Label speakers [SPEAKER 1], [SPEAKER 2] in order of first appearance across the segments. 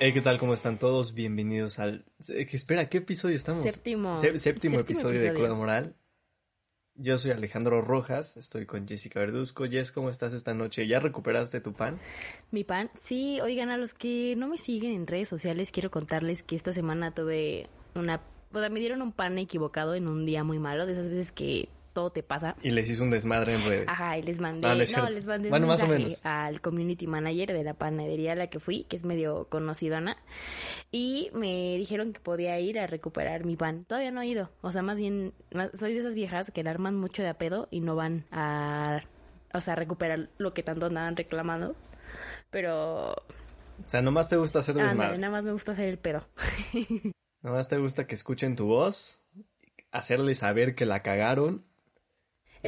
[SPEAKER 1] Hey, ¿qué tal? ¿Cómo están todos? Bienvenidos al... eh, Espera, ¿qué episodio estamos?
[SPEAKER 2] Séptimo.
[SPEAKER 1] Sé- séptimo,
[SPEAKER 2] Séptimo
[SPEAKER 1] episodio, de. Cruda Moral. Yo soy Alejandro Rojas, estoy con Jessica Verduzco. Jess, ¿cómo estás esta noche? ¿Ya recuperaste tu pan?
[SPEAKER 2] Mi pan. Sí, oigan, a los que no me siguen en redes sociales, quiero contarles que esta semana tuve una... O sea, me dieron un pan equivocado en un día muy malo, de esas veces que todo te pasa.
[SPEAKER 1] Y les hice un desmadre en redes.
[SPEAKER 2] Ajá, y les mandé,
[SPEAKER 1] Ah, no
[SPEAKER 2] les mandé un
[SPEAKER 1] más o
[SPEAKER 2] mensaje
[SPEAKER 1] menos.
[SPEAKER 2] al community manager de la panadería a la que fui, que es medio conocidona, y me dijeron que podía ir a recuperar mi pan. Todavía no he ido, o sea, más bien, más- soy de esas viejas que la arman mucho de a pedo y no van a, o sea, a recuperar lo que tanto andaban reclamando, pero,
[SPEAKER 1] O sea, nomás te gusta hacer desmadre.
[SPEAKER 2] nada más me gusta hacer el pedo.
[SPEAKER 1] Nomás te gusta que escuchen tu voz, hacerles saber que la cagaron.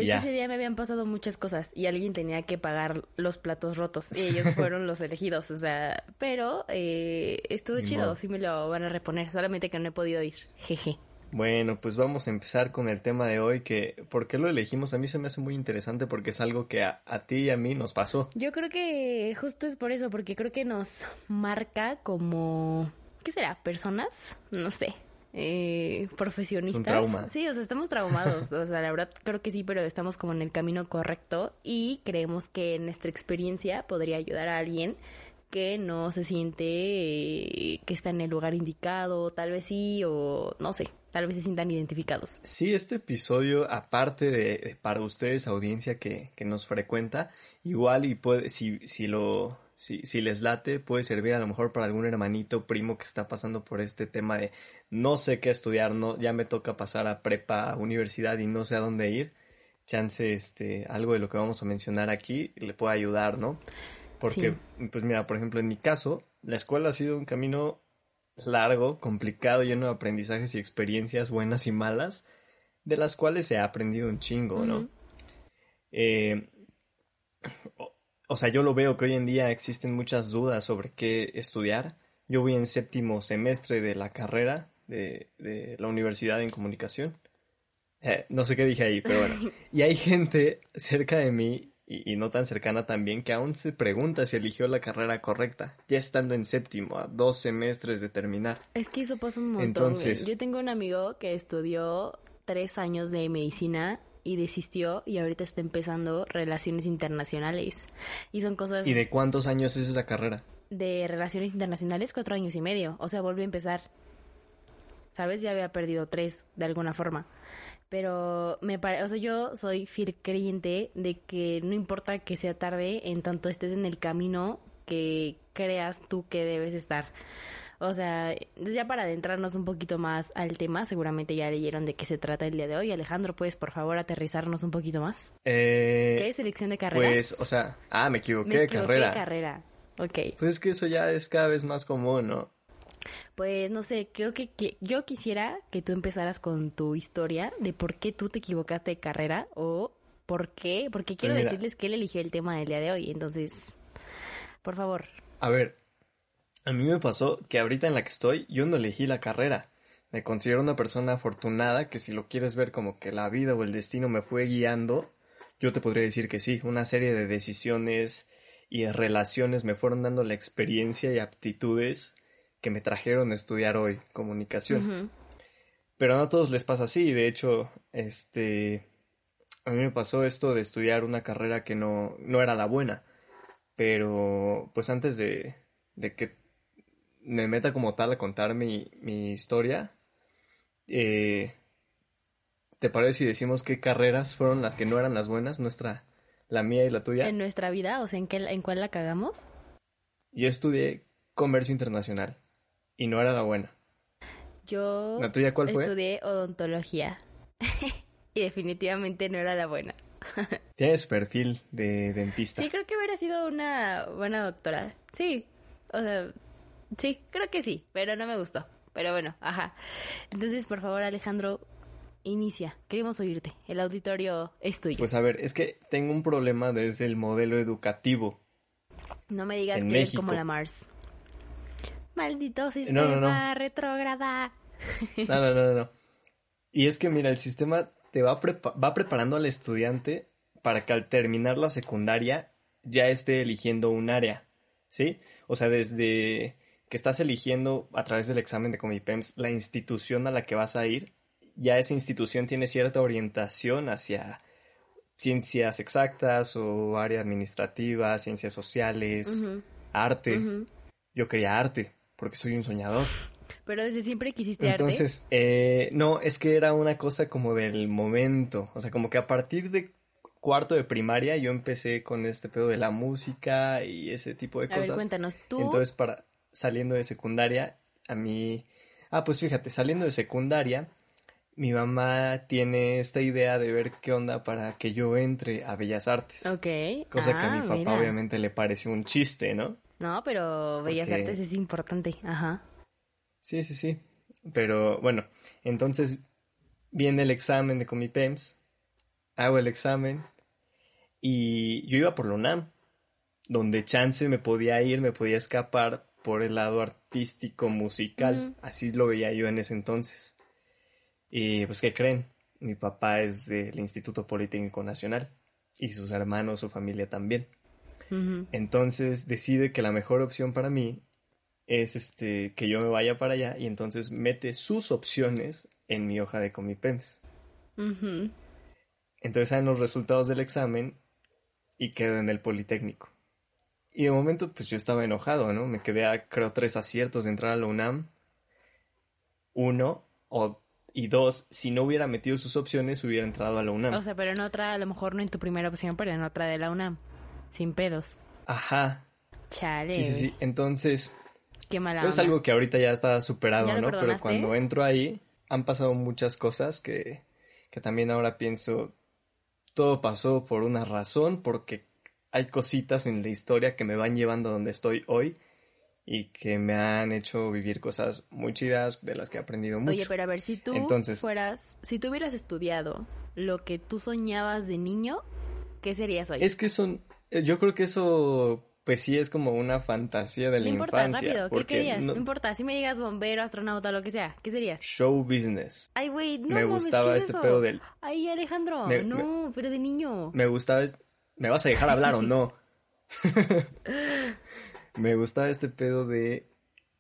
[SPEAKER 2] Es
[SPEAKER 1] Ya.
[SPEAKER 2] que ese día me habían pasado muchas cosas y alguien tenía que pagar los platos rotos y ellos fueron los elegidos, o sea, pero eh, estuvo chido,
[SPEAKER 1] modo.
[SPEAKER 2] sí me lo van a reponer, solamente que no he podido ir, jeje.
[SPEAKER 1] Bueno, pues vamos a empezar con el tema de hoy, que ¿por qué lo elegimos? A mí se me hace muy interesante porque es algo que a, a ti y a mí nos pasó.
[SPEAKER 2] Yo creo que justo es por eso, porque creo que nos marca como, ¿qué será? ¿Personas? No sé. Eh, profesionistas.
[SPEAKER 1] Es un trauma.
[SPEAKER 2] Sí, o sea, estamos traumados. o sea, la verdad creo que sí, pero estamos como en el camino correcto y creemos que nuestra experiencia podría ayudar a alguien que no se siente eh, que está en el lugar indicado, tal vez sí, o no sé, tal vez se sientan identificados.
[SPEAKER 1] Sí, este episodio, aparte de, de para ustedes, audiencia que, que nos frecuenta, igual y puede, si, si lo, si, si les late, puede servir a lo mejor para algún hermanito o primo que está pasando por este tema de no sé qué estudiar, no, ya me toca pasar a prepa, a universidad y no sé a dónde ir. Chance, este, algo de lo que vamos a mencionar aquí le puede ayudar, ¿no? Porque, pues mira, por ejemplo, en mi caso, la escuela ha sido un camino largo, complicado, lleno de aprendizajes y experiencias buenas y malas, de las cuales se ha aprendido un chingo, ¿no? Eh, o, sea, yo lo veo que hoy en día existen muchas dudas sobre qué estudiar. Yo voy en séptimo semestre de la carrera de, de la Universidad en Comunicación. Eh, no sé qué dije ahí, pero bueno. Y hay gente cerca de mí, y, y no tan cercana también, que aún se pregunta si eligió la carrera correcta, ya estando en séptimo, a dos semestres de terminar.
[SPEAKER 2] Es que eso pasa un montón.
[SPEAKER 1] Entonces-
[SPEAKER 2] güey. Yo tengo un amigo que estudió tres años de medicina y desistió y ahorita está empezando relaciones internacionales. Y son cosas
[SPEAKER 1] ¿Y de cuántos años es esa carrera?
[SPEAKER 2] de relaciones internacionales cuatro años y medio. O sea, volvió a empezar. ¿Sabes? Ya había perdido tres de alguna forma. Pero me parece, o sea, yo soy fiel creyente de que no importa que sea tarde, en tanto estés en el camino que creas tú que debes estar. O sea, ya para adentrarnos un poquito más al tema, seguramente ya leyeron de qué se trata el día de hoy. Alejandro, ¿puedes por favor aterrizarnos un poquito más?
[SPEAKER 1] Eh,
[SPEAKER 2] ¿Qué es selección de carreras?
[SPEAKER 1] pues, o sea, ah, me equivoqué
[SPEAKER 2] Me
[SPEAKER 1] de
[SPEAKER 2] equivoqué
[SPEAKER 1] carrera.
[SPEAKER 2] de carrera. Ok.
[SPEAKER 1] Pues es que eso ya es cada vez más común, ¿no?
[SPEAKER 2] Pues no sé, creo que, que- yo quisiera que tú empezaras con tu historia de por qué tú te equivocaste de carrera o por qué, porque quiero
[SPEAKER 1] mira.
[SPEAKER 2] decirles que él eligió el tema del día de hoy, entonces, por favor.
[SPEAKER 1] A ver, a mí me pasó que ahorita en la que estoy, yo no elegí la carrera. Me considero una persona afortunada que si lo quieres ver como que la vida o el destino me fue guiando, yo te podría decir que sí, una serie de decisiones y de relaciones me fueron dando la experiencia y aptitudes que me trajeron a estudiar hoy comunicación. Pero no a todos les pasa así, de hecho, este, a mí me pasó esto de estudiar una carrera que no, no era la buena, pero pues antes de, de que me meta como tal a contar mi, mi historia, eh, ¿te parece si decimos qué carreras fueron las que no eran las buenas, nuestra, la mía y la tuya?
[SPEAKER 2] En nuestra vida, o sea, ¿en, qué, en cuál la cagamos?
[SPEAKER 1] Yo estudié comercio internacional y no era la buena.
[SPEAKER 2] Yo
[SPEAKER 1] ¿La tuya cuál fue?
[SPEAKER 2] estudié odontología y definitivamente no era la buena.
[SPEAKER 1] Tienes perfil de dentista.
[SPEAKER 2] Sí, creo que hubiera sido una buena doctora. Sí, o sea, sí, creo que sí, pero no me gustó. Pero bueno, ajá. Entonces, por favor, Alejandro, inicia. Queremos oírte. El auditorio es tuyo.
[SPEAKER 1] Pues a ver, es que tengo un problema desde el modelo educativo.
[SPEAKER 2] no me digas
[SPEAKER 1] en
[SPEAKER 2] que eres
[SPEAKER 1] México.
[SPEAKER 2] como la Mars. Maldito sistema
[SPEAKER 1] No, no, no.
[SPEAKER 2] retrógrada.
[SPEAKER 1] No, no, no, no, no. Y es que mira, el sistema te va, prepa- va preparando al estudiante para que al terminar la secundaria ya esté eligiendo un área, ¿sí? O sea, desde que estás eligiendo a través del examen de Comipems la institución a la que vas a ir, ya esa institución tiene cierta orientación hacia ciencias exactas o área administrativa, ciencias sociales, arte. Yo quería arte, porque soy un soñador.
[SPEAKER 2] Pero desde siempre quisiste
[SPEAKER 1] arte. Entonces, eh, no, es que era una cosa como del momento. O sea, como que a partir de cuarto de primaria yo empecé con este pedo de la música y ese tipo de cosas.
[SPEAKER 2] Ver, cuéntanos tú.
[SPEAKER 1] Entonces, para saliendo de secundaria, a mí. Ah, pues fíjate, saliendo de secundaria, mi mamá tiene esta idea de ver qué onda para que yo entre a Bellas Artes.
[SPEAKER 2] Ok.
[SPEAKER 1] Cosa que a mi ah, papá obviamente le pareció un chiste, ¿no?
[SPEAKER 2] No, pero Bellas Artes es importante, ajá.
[SPEAKER 1] Sí, sí, sí. Pero bueno, entonces viene el examen de Comipems, hago el examen y yo iba por la UNAM, donde chance me podía ir, me podía escapar por el lado artístico musical, así lo veía yo en ese entonces. Y pues, ¿qué creen? Mi papá es del Instituto Politécnico Nacional y sus hermanos, su familia también. Entonces decide que la mejor opción para mí es este que yo me vaya para allá y entonces mete sus opciones en mi hoja de Comipems. Entonces salen los resultados del examen y quedo en el Politécnico. Y de momento pues yo estaba enojado, ¿no? Me quedé a creo tres aciertos de entrar a la UNAM. Uno o y dos, si no hubiera metido sus opciones, hubiera entrado a la UNAM.
[SPEAKER 2] O sea, pero en otra, a lo mejor no en tu primera opción, pero en otra de la UNAM. Sin pedos.
[SPEAKER 1] Ajá.
[SPEAKER 2] Chale.
[SPEAKER 1] Sí, sí, sí. Entonces.
[SPEAKER 2] Qué mala.
[SPEAKER 1] Es algo que ahorita ya está superado, ¿no? Pero cuando entro ahí, han pasado muchas cosas que, que también ahora pienso. Todo pasó por una razón, porque hay cositas en la historia que me van llevando a donde estoy hoy y que me han hecho vivir cosas muy chidas de las que he aprendido mucho.
[SPEAKER 2] Oye, pero a ver, si tú fueras, si tú hubieras estudiado lo que tú soñabas de niño, ¿qué serías hoy?
[SPEAKER 1] Es que son, eh, yo creo que eso pues sí es como una fantasía de la
[SPEAKER 2] importa,
[SPEAKER 1] infancia.
[SPEAKER 2] Rápido, ¿qué querías? No... importa, si me digas bombero, astronauta, lo que sea, ¿qué serías?
[SPEAKER 1] Show business.
[SPEAKER 2] Ay, güey, no
[SPEAKER 1] Me gustaba este pedo del...
[SPEAKER 2] Ay, Alejandro, no, pero de niño.
[SPEAKER 1] Me gustaba... ¿Me vas a dejar hablar o no? Me gustaba este pedo de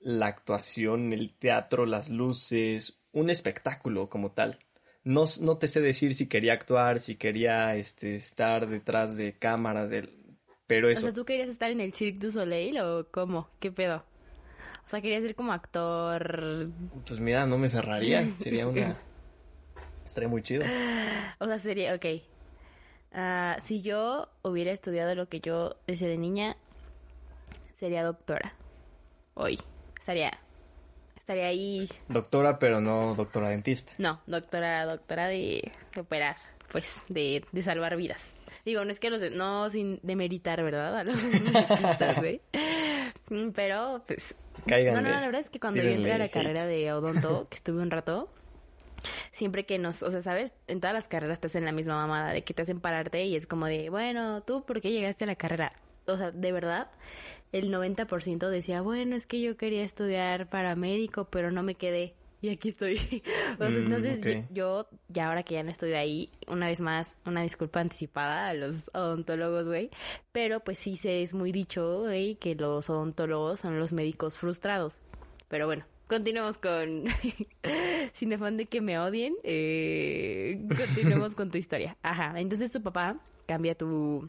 [SPEAKER 1] la actuación, el teatro, las luces, un espectáculo como tal. No, no te sé decir si quería actuar, si quería este, estar detrás de cámaras, pero eso.
[SPEAKER 2] O sea, ¿tú querías estar en el Cirque du Soleil o cómo? ¿Qué pedo? O sea, querías ser como actor.
[SPEAKER 1] Pues mira, no me cerraría. Sería una. Estaría muy chido.
[SPEAKER 2] O sea, sería, ok. Ah, si yo hubiera estudiado lo que yo decía de niña, sería doctora. Hoy. Estaría. Estaría ahí.
[SPEAKER 1] Doctora, pero no doctora dentista.
[SPEAKER 2] No, doctora, doctora de, operar, pues, de, de, salvar vidas. Digo, no es que los. No sin demeritar, ¿verdad? A los dentistas, güey. Mm, pero, pues.
[SPEAKER 1] Cáiganle,
[SPEAKER 2] no, no, la verdad es que cuando yo entré a la carrera de odonto, que estuve un rato, siempre que nos, o sea, ¿sabes? En todas las carreras te hacen la misma mamada de que te hacen pararte y es como de, bueno, ¿tú por qué llegaste a la carrera? O sea, de verdad, el 90% decía, bueno, es que yo quería estudiar para médico, pero no me quedé. Y aquí estoy. o sea, mm, entonces yo, ya ahora que ya no estoy ahí, una vez más, una disculpa anticipada a los odontólogos, güey. Pero pues sí se es muy dicho, güey, que los odontólogos son los médicos frustrados. Pero bueno, continuemos con... Sin afán de que me odien, eh, continuemos con tu historia. Ajá, entonces tu papá cambia tu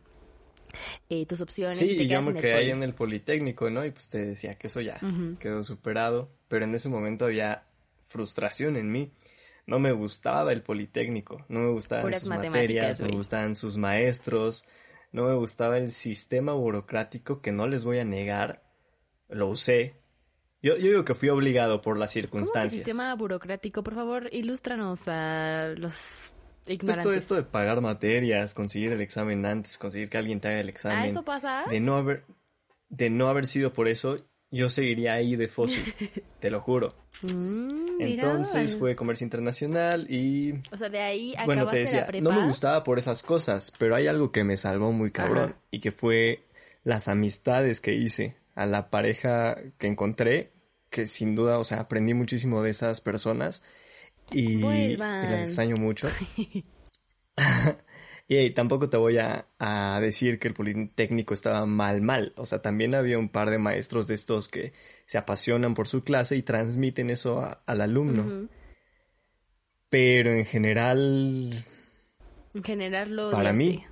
[SPEAKER 2] eh, tus opciones.
[SPEAKER 1] Sí, y yo me quedé ahí en el Politécnico, ¿no? Y pues te decía que eso ya quedó superado, pero en ese momento había frustración en mí. No me gustaba el Politécnico, no me gustaban sus materias, no me gustaban sus maestros, no me gustaba el sistema burocrático que no les voy a negar, lo usé. Yo, yo digo que fui obligado por las circunstancias.
[SPEAKER 2] ¿Cómo el sistema burocrático? Por favor, ilústranos a los
[SPEAKER 1] pues todo esto de pagar materias, conseguir el examen antes, conseguir que alguien te haga el examen. ¿Ah,
[SPEAKER 2] eso pasa?
[SPEAKER 1] De no haber, de no haber sido por eso, yo seguiría ahí de fósil, te lo juro.
[SPEAKER 2] Mm,
[SPEAKER 1] Entonces fue comercio internacional y...
[SPEAKER 2] O sea, de ahí
[SPEAKER 1] Bueno, te decía, no me gustaba por esas cosas, pero hay algo que me salvó muy cabrón y que fue las amistades que hice, a la pareja que encontré, que sin duda, o sea, aprendí muchísimo de esas personas y, las extraño mucho. Y tampoco te voy a, decir que el Politécnico estaba mal, mal. O sea, también había un par de maestros de estos que se apasionan por su clase y transmiten eso al alumno. Pero en general...
[SPEAKER 2] En general lo...
[SPEAKER 1] Para mí,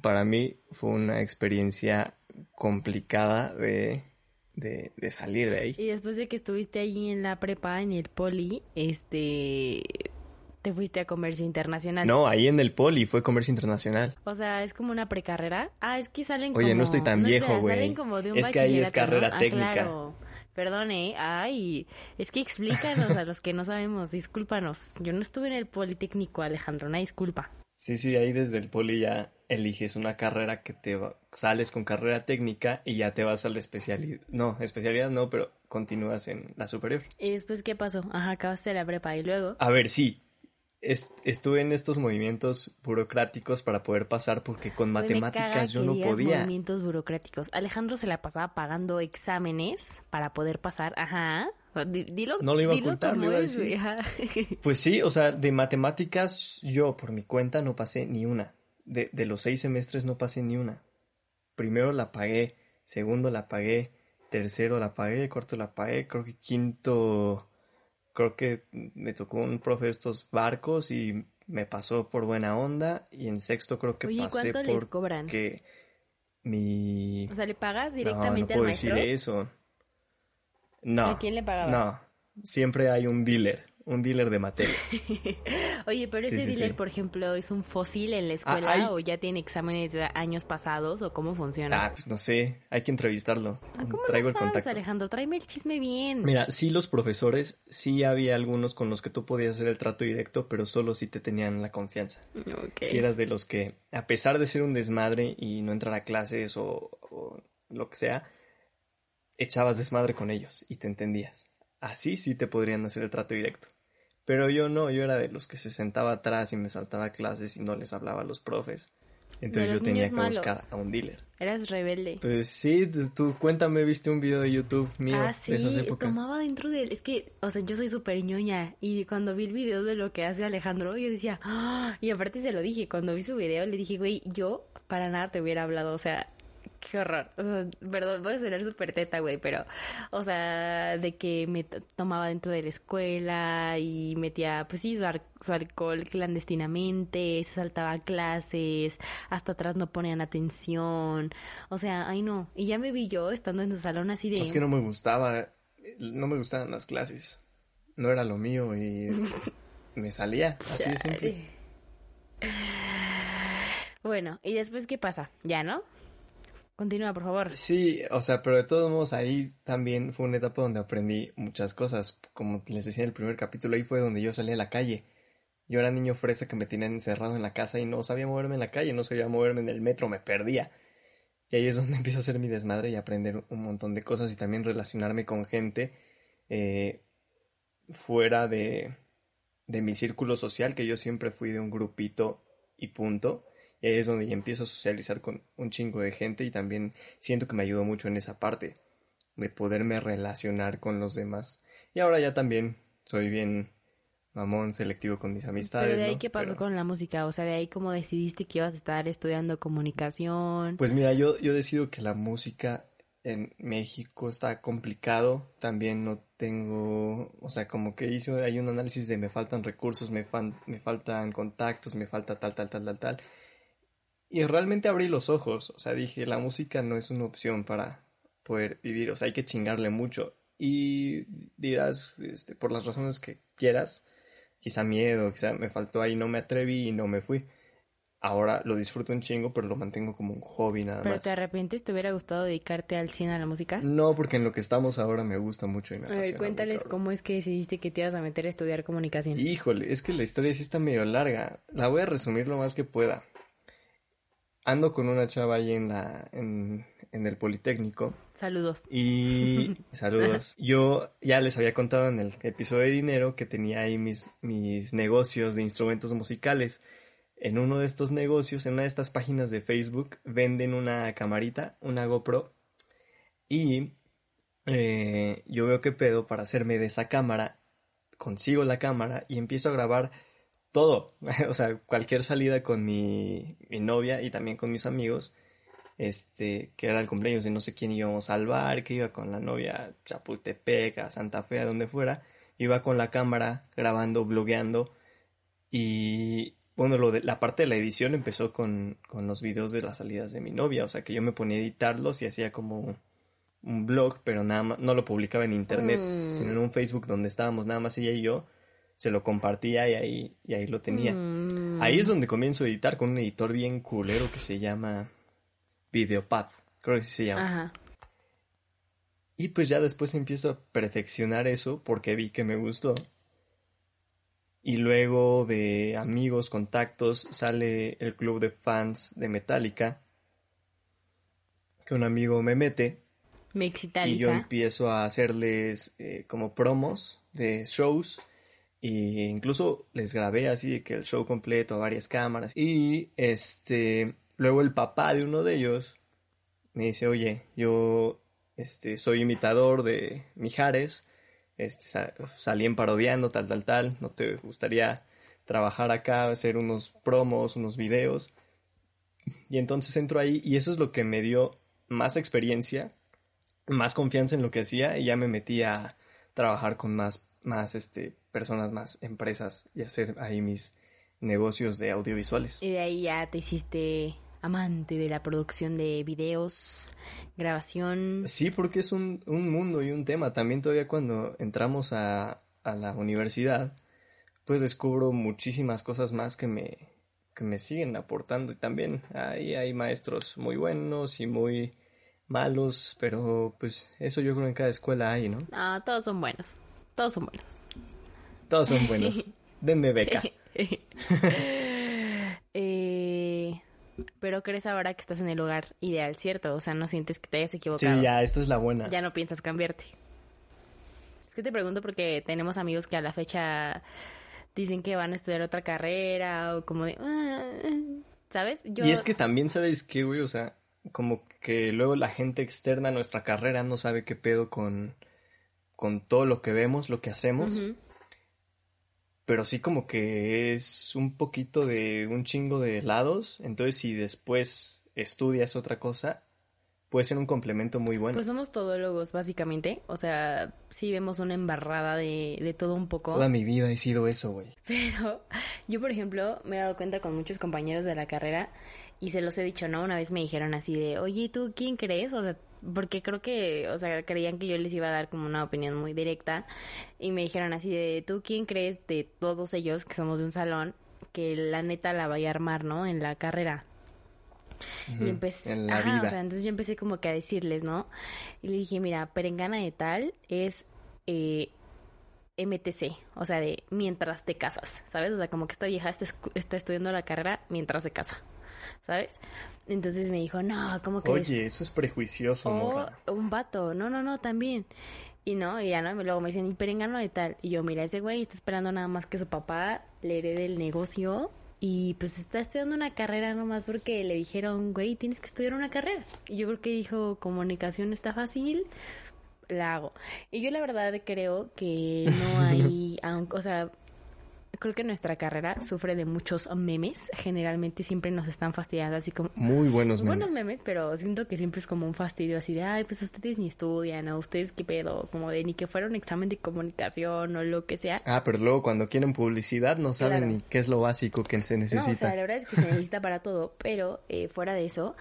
[SPEAKER 1] para mí fue una experiencia complicada de, de, de, salir de ahí.
[SPEAKER 2] Y después de que estuviste ahí en la prepa, en el poli, este, te fuiste a comercio internacional.
[SPEAKER 1] No, ahí en el poli fue comercio internacional.
[SPEAKER 2] O sea, es como una precarrera. Ah, es que salen
[SPEAKER 1] como... Oye, no estoy tan viejo, güey. Es que ahí es carrera ah, técnica.
[SPEAKER 2] Perdone, ay, es que explícanos a los que no sabemos, discúlpanos. Yo no estuve en el Politécnico, Alejandro, una disculpa.
[SPEAKER 1] Sí, sí, ahí desde el poli ya eliges una carrera que te sales con carrera técnica y ya te vas a la especialidad. No, especialidad no, pero continúas en la superior.
[SPEAKER 2] ¿Y después qué pasó? Ajá, acabaste la prepa y luego.
[SPEAKER 1] A ver, sí, estuve en estos movimientos burocráticos para poder pasar porque con matemáticas yo no podía.
[SPEAKER 2] movimientos burocráticos. Alejandro se la pasaba pagando exámenes para poder pasar. Ajá. Dilo,
[SPEAKER 1] no lo iba a ocultar, lo iba a decir. Pues sí, o sea, de matemáticas yo por mi cuenta no pasé ni una. De, de los seis semestres no pasé ni una. Primero la pagué, segundo la pagué, tercero la pagué, cuarto la pagué, creo que quinto creo que me tocó un profe de estos barcos y me pasó por buena onda y en sexto creo que
[SPEAKER 2] Oye,
[SPEAKER 1] pasé
[SPEAKER 2] ¿cuánto les cobran?
[SPEAKER 1] que mi
[SPEAKER 2] O sea, ¿le pagas directamente
[SPEAKER 1] no, no
[SPEAKER 2] puedo
[SPEAKER 1] decir eso. No.
[SPEAKER 2] ¿A quién le pagabas?
[SPEAKER 1] No. Siempre hay un dealer un dealer de materia.
[SPEAKER 2] Oye, pero ese dealer, por ejemplo, ¿es un fósil en la ah, escuela o ya tiene exámenes de años pasados o cómo funciona?
[SPEAKER 1] Ah, pues no sé, hay que entrevistarlo.
[SPEAKER 2] Ah, ¿Cómo Traigo el contacto. Alejandro? Tráeme el chisme bien.
[SPEAKER 1] Mira, sí los profesores, sí había algunos con los que tú podías hacer el trato directo, pero solo si te tenían la confianza. Si eras de los que, a pesar de ser un desmadre y no entrar a clases o, o lo que sea, echabas desmadre con ellos y te entendías. Así sí te podrían hacer el trato directo. Pero yo no, yo era de los que se sentaba atrás y me saltaba clases y no les hablaba a los profes. Entonces yo tenía que buscar a un dealer.
[SPEAKER 2] Eras rebelde.
[SPEAKER 1] Pues sí, tú cuéntame, viste un video de YouTube mío
[SPEAKER 2] ah, sí,
[SPEAKER 1] de esas épocas.
[SPEAKER 2] tomaba dentro de él. Es que, o sea, yo soy súper ñoña y cuando vi el video de lo que hace Alejandro, yo decía, ¡Ah! y aparte se lo dije, cuando vi su video le dije, güey, yo para nada te hubiera hablado, o sea, qué horror. O sea, perdón, voy a ser súper teta, güey, pero, o sea, de que me tomaba dentro de la escuela y metía, pues sí, su, alcohol clandestinamente, se saltaba clases, hasta atrás no ponían atención. O sea, ay no. Y ya me vi yo estando en su salón así de.
[SPEAKER 1] Es que no me gustaba, no me gustaban las clases. No era lo mío y me salía, así de simple.
[SPEAKER 2] Bueno, ¿y después qué pasa? ¿Ya no? Continúa, por favor.
[SPEAKER 1] Sí, o sea, pero de todos modos ahí también fue una etapa donde aprendí muchas cosas. Como les decía en el primer capítulo, ahí fue donde yo salí a la calle. Yo era niño fresa que me tenían encerrado en la casa y no sabía moverme en la calle, no sabía moverme en el metro, me perdía. Y ahí es donde empiezo a hacer mi desmadre y aprender un montón de cosas y también relacionarme con gente eh, fuera de, de mi círculo social, que yo siempre fui de un grupito y punto. Ahí es donde ya empiezo a socializar con un chingo de gente y también siento que me ayudó mucho en esa parte de poderme relacionar con los demás. Y ahora ya también soy bien mamón, selectivo con mis amistades.
[SPEAKER 2] Pero de ahí qué pasó con la música, o sea, de ahí cómo decidiste que ibas a estar estudiando comunicación.
[SPEAKER 1] Pues mira, yo, yo decido que la música en México está complicado, también no tengo, o sea, como que hice, hay un análisis de me faltan recursos, me, me faltan contactos, me falta tal, tal, tal, tal, tal. Y realmente abrí los ojos, o sea, dije, la música no es una opción para poder vivir, o sea, hay que chingarle mucho. Y dirás, este, por las razones que quieras, quizá miedo, quizá me faltó ahí, no me atreví y no me fui. Ahora lo disfruto un chingo, pero lo mantengo como un hobby nada
[SPEAKER 2] ¿Pero
[SPEAKER 1] más.
[SPEAKER 2] te arrepientes? ¿Te hubiera gustado dedicarte al cine a la música?
[SPEAKER 1] No, porque en lo que estamos ahora me gusta mucho y me apasiona.
[SPEAKER 2] cuéntales cómo es que decidiste que te ibas a meter a estudiar comunicación.
[SPEAKER 1] Híjole, es que la historia sí está medio larga. La voy a resumir lo más que pueda ando con una chava ahí en la en, el Politécnico.
[SPEAKER 2] Saludos.
[SPEAKER 1] Y saludos. Yo ya les había contado en el episodio de dinero que tenía ahí mis, mis negocios de instrumentos musicales. En uno de estos negocios, en una de estas páginas de Facebook, venden una camarita, una GoPro. Y eh, yo veo que pedo para hacerme de esa cámara. Consigo la cámara y empiezo a grabar todo. o sea, cualquier salida con mi, mi novia y también con mis amigos, este, que era el cumpleaños de no sé quién íbamos al bar, que iba con la novia a Chapultepec, a Santa Fe, a donde fuera, iba con la cámara grabando, blogueando y bueno, lo de, la parte de la edición empezó con, con los videos de las salidas de mi novia, o sea que yo me ponía a editarlos y hacía como un blog, pero nada más, no lo publicaba en internet,
[SPEAKER 2] Mm.
[SPEAKER 1] sino en un Facebook donde estábamos nada más ella y yo, se lo compartía y ahí, y ahí lo tenía.
[SPEAKER 2] Mm.
[SPEAKER 1] Ahí es donde comienzo a editar con un editor bien culero que se llama Videopad, creo que se llama.
[SPEAKER 2] Ajá.
[SPEAKER 1] Y pues ya después empiezo a perfeccionar eso porque vi que me gustó. Y luego de amigos, contactos, sale el club de fans de Metallica. Que un amigo me mete y yo
[SPEAKER 2] Mexitálica.
[SPEAKER 1] empiezo a hacerles eh, como promos de shows. Y incluso les grabé así que el show completo a varias cámaras. Y este, luego el papá de uno de ellos me dice, oye, yo este, soy imitador de Mijares, este, sa- salí en parodiando, tal, tal, tal, ¿no te gustaría trabajar acá, hacer unos promos, unos videos? Y entonces entro ahí y eso es lo que me dio más experiencia, más confianza en lo que hacía y ya me metí a trabajar con más, más este, personas, más empresas y hacer ahí mis negocios de audiovisuales.
[SPEAKER 2] Y de ahí ya te hiciste amante de la producción de videos, grabación.
[SPEAKER 1] Sí, porque es un, un mundo y un tema. También todavía cuando entramos a, a la universidad, pues descubro muchísimas cosas más que me, que me siguen aportando. Y también ahí hay maestros muy buenos y muy malos, pero pues eso yo creo en cada escuela hay, ¿no?
[SPEAKER 2] No, todos son buenos. Todos son buenos.
[SPEAKER 1] Todos son buenos. Denme beca.
[SPEAKER 2] Eh, pero crees ahora que estás en el lugar ideal, ¿cierto? O sea, no sientes que te hayas equivocado.
[SPEAKER 1] Sí, ya, esta es la buena.
[SPEAKER 2] Ya no piensas cambiarte. Es que te pregunto porque tenemos amigos que a la fecha dicen que van a estudiar otra carrera o como de... "Ah", ¿Sabes? Yo...
[SPEAKER 1] Y es que también, ¿sabes qué, güey? O sea, como que luego la gente externa a nuestra carrera no sabe qué pedo con, con todo lo que vemos, lo que hacemos. Pero sí como que es un poquito de un chingo de lados. Entonces, si después estudias otra cosa, puede ser un complemento muy bueno.
[SPEAKER 2] Pues somos todólogos, básicamente. O sea, sí vemos una embarrada de, de todo un poco.
[SPEAKER 1] Toda mi vida he sido eso, güey.
[SPEAKER 2] Pero yo, por ejemplo, me he dado cuenta con muchos compañeros de la carrera y se los he dicho, ¿no? Una vez me dijeron así de, oye, ¿tú quién crees? O sea, porque creo que, o sea, creían que yo les iba a dar como una opinión muy directa y me dijeron así de, ¿tú quién crees de todos ellos que somos de un salón que la neta la vaya a armar, ¿no? En la carrera. Y empecé,
[SPEAKER 1] En la
[SPEAKER 2] ajá,
[SPEAKER 1] vida.
[SPEAKER 2] o sea, entonces yo empecé como que a decirles, ¿no? Y le dije, mira, perengana de tal es eh, MTC, o sea, de mientras te casas, ¿sabes? O sea, como que esta vieja está estudiando la carrera mientras se casa, ¿sabes? Entonces me dijo, no, ¿cómo crees?
[SPEAKER 1] Oye, eso es prejuicioso,
[SPEAKER 2] O
[SPEAKER 1] morra.
[SPEAKER 2] un vato, no, no, no, también. Y no, y ya no, luego me dicen, y perengano de tal. Y yo, mira, ese güey está esperando nada más que su papá le herede el negocio y pues está estudiando una carrera nomás porque le dijeron, güey, tienes que estudiar una carrera. Y yo creo que dijo, comunicación está fácil, la hago. Y yo la verdad creo que no hay, aunque, o sea, creo que nuestra carrera sufre de muchos memes. Generalmente siempre nos están fastidiando así como,
[SPEAKER 1] Muy buenos memes.
[SPEAKER 2] buenos memes, pero siento que siempre es como un fastidio así de, ay, pues ustedes ni estudian, o ustedes qué pedo, como de ni que fuera un examen de comunicación o lo que sea.
[SPEAKER 1] Ah, pero luego cuando quieren publicidad no saben
[SPEAKER 2] Claro.
[SPEAKER 1] ni qué es lo básico que se
[SPEAKER 2] No,
[SPEAKER 1] necesita.
[SPEAKER 2] o sea, la verdad es que se necesita para todo, pero eh, fuera de eso,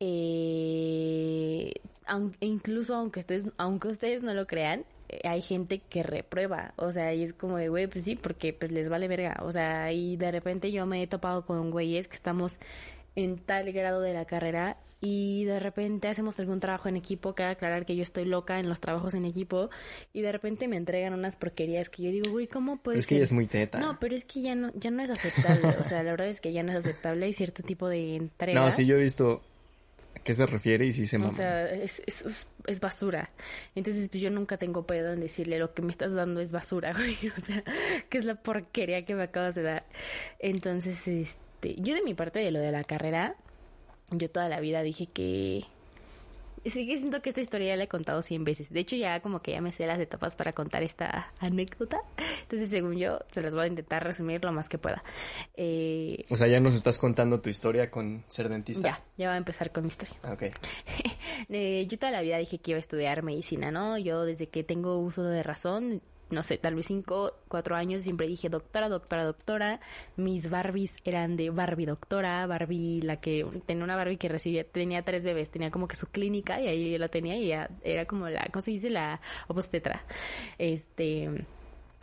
[SPEAKER 2] eh, aun- incluso aunque ustedes, aunque ustedes no lo crean, hay gente que reprueba, o sea, y es como de, güey, pues sí, porque pues les vale verga, o sea, y de repente yo me he topado con güeyes que estamos en tal grado de la carrera y de repente hacemos algún trabajo en equipo, cabe aclarar que yo estoy loca en los trabajos en equipo y de repente me entregan unas porquerías que yo digo, güey, ¿cómo puede
[SPEAKER 1] Pero es que
[SPEAKER 2] ser?
[SPEAKER 1] es muy teta.
[SPEAKER 2] No, pero es que ya no, ya no es aceptable. O sea, la verdad es que ya no es aceptable. Hay cierto tipo de entregas.
[SPEAKER 1] No, sí, yo he visto qué se refiere y sí se
[SPEAKER 2] O
[SPEAKER 1] mama.
[SPEAKER 2] sea, es, es, es- es basura. Entonces, pues yo nunca tengo pedo en decirle lo que me estás dando es basura, güey. O sea, que es la porquería que me acabas de dar. Entonces, este, yo de mi parte de lo de la carrera, yo toda la vida dije que sí que siento que esta historia ya la he contado 100 veces. De hecho, ya como que ya me sé las etapas para contar esta anécdota. Entonces, según yo, se las voy a intentar resumir lo más que pueda. Eh,
[SPEAKER 1] o sea, ya nos estás contando tu historia con ser dentista.
[SPEAKER 2] Ya, ya voy a empezar con mi historia.
[SPEAKER 1] Ok.
[SPEAKER 2] eh, yo toda la vida dije que iba a estudiar medicina, ¿no? Yo desde que tengo uso de razón no sé, tal vez cinco, cuatro años, siempre dije doctora, doctora, doctora. Mis Barbies eran de Barbie doctora, Barbie la que tenía una Barbie que recibía, tenía tres bebés, tenía como que su clínica y ahí yo la tenía y ya era como la, ¿cómo se dice? La obstetra. Este,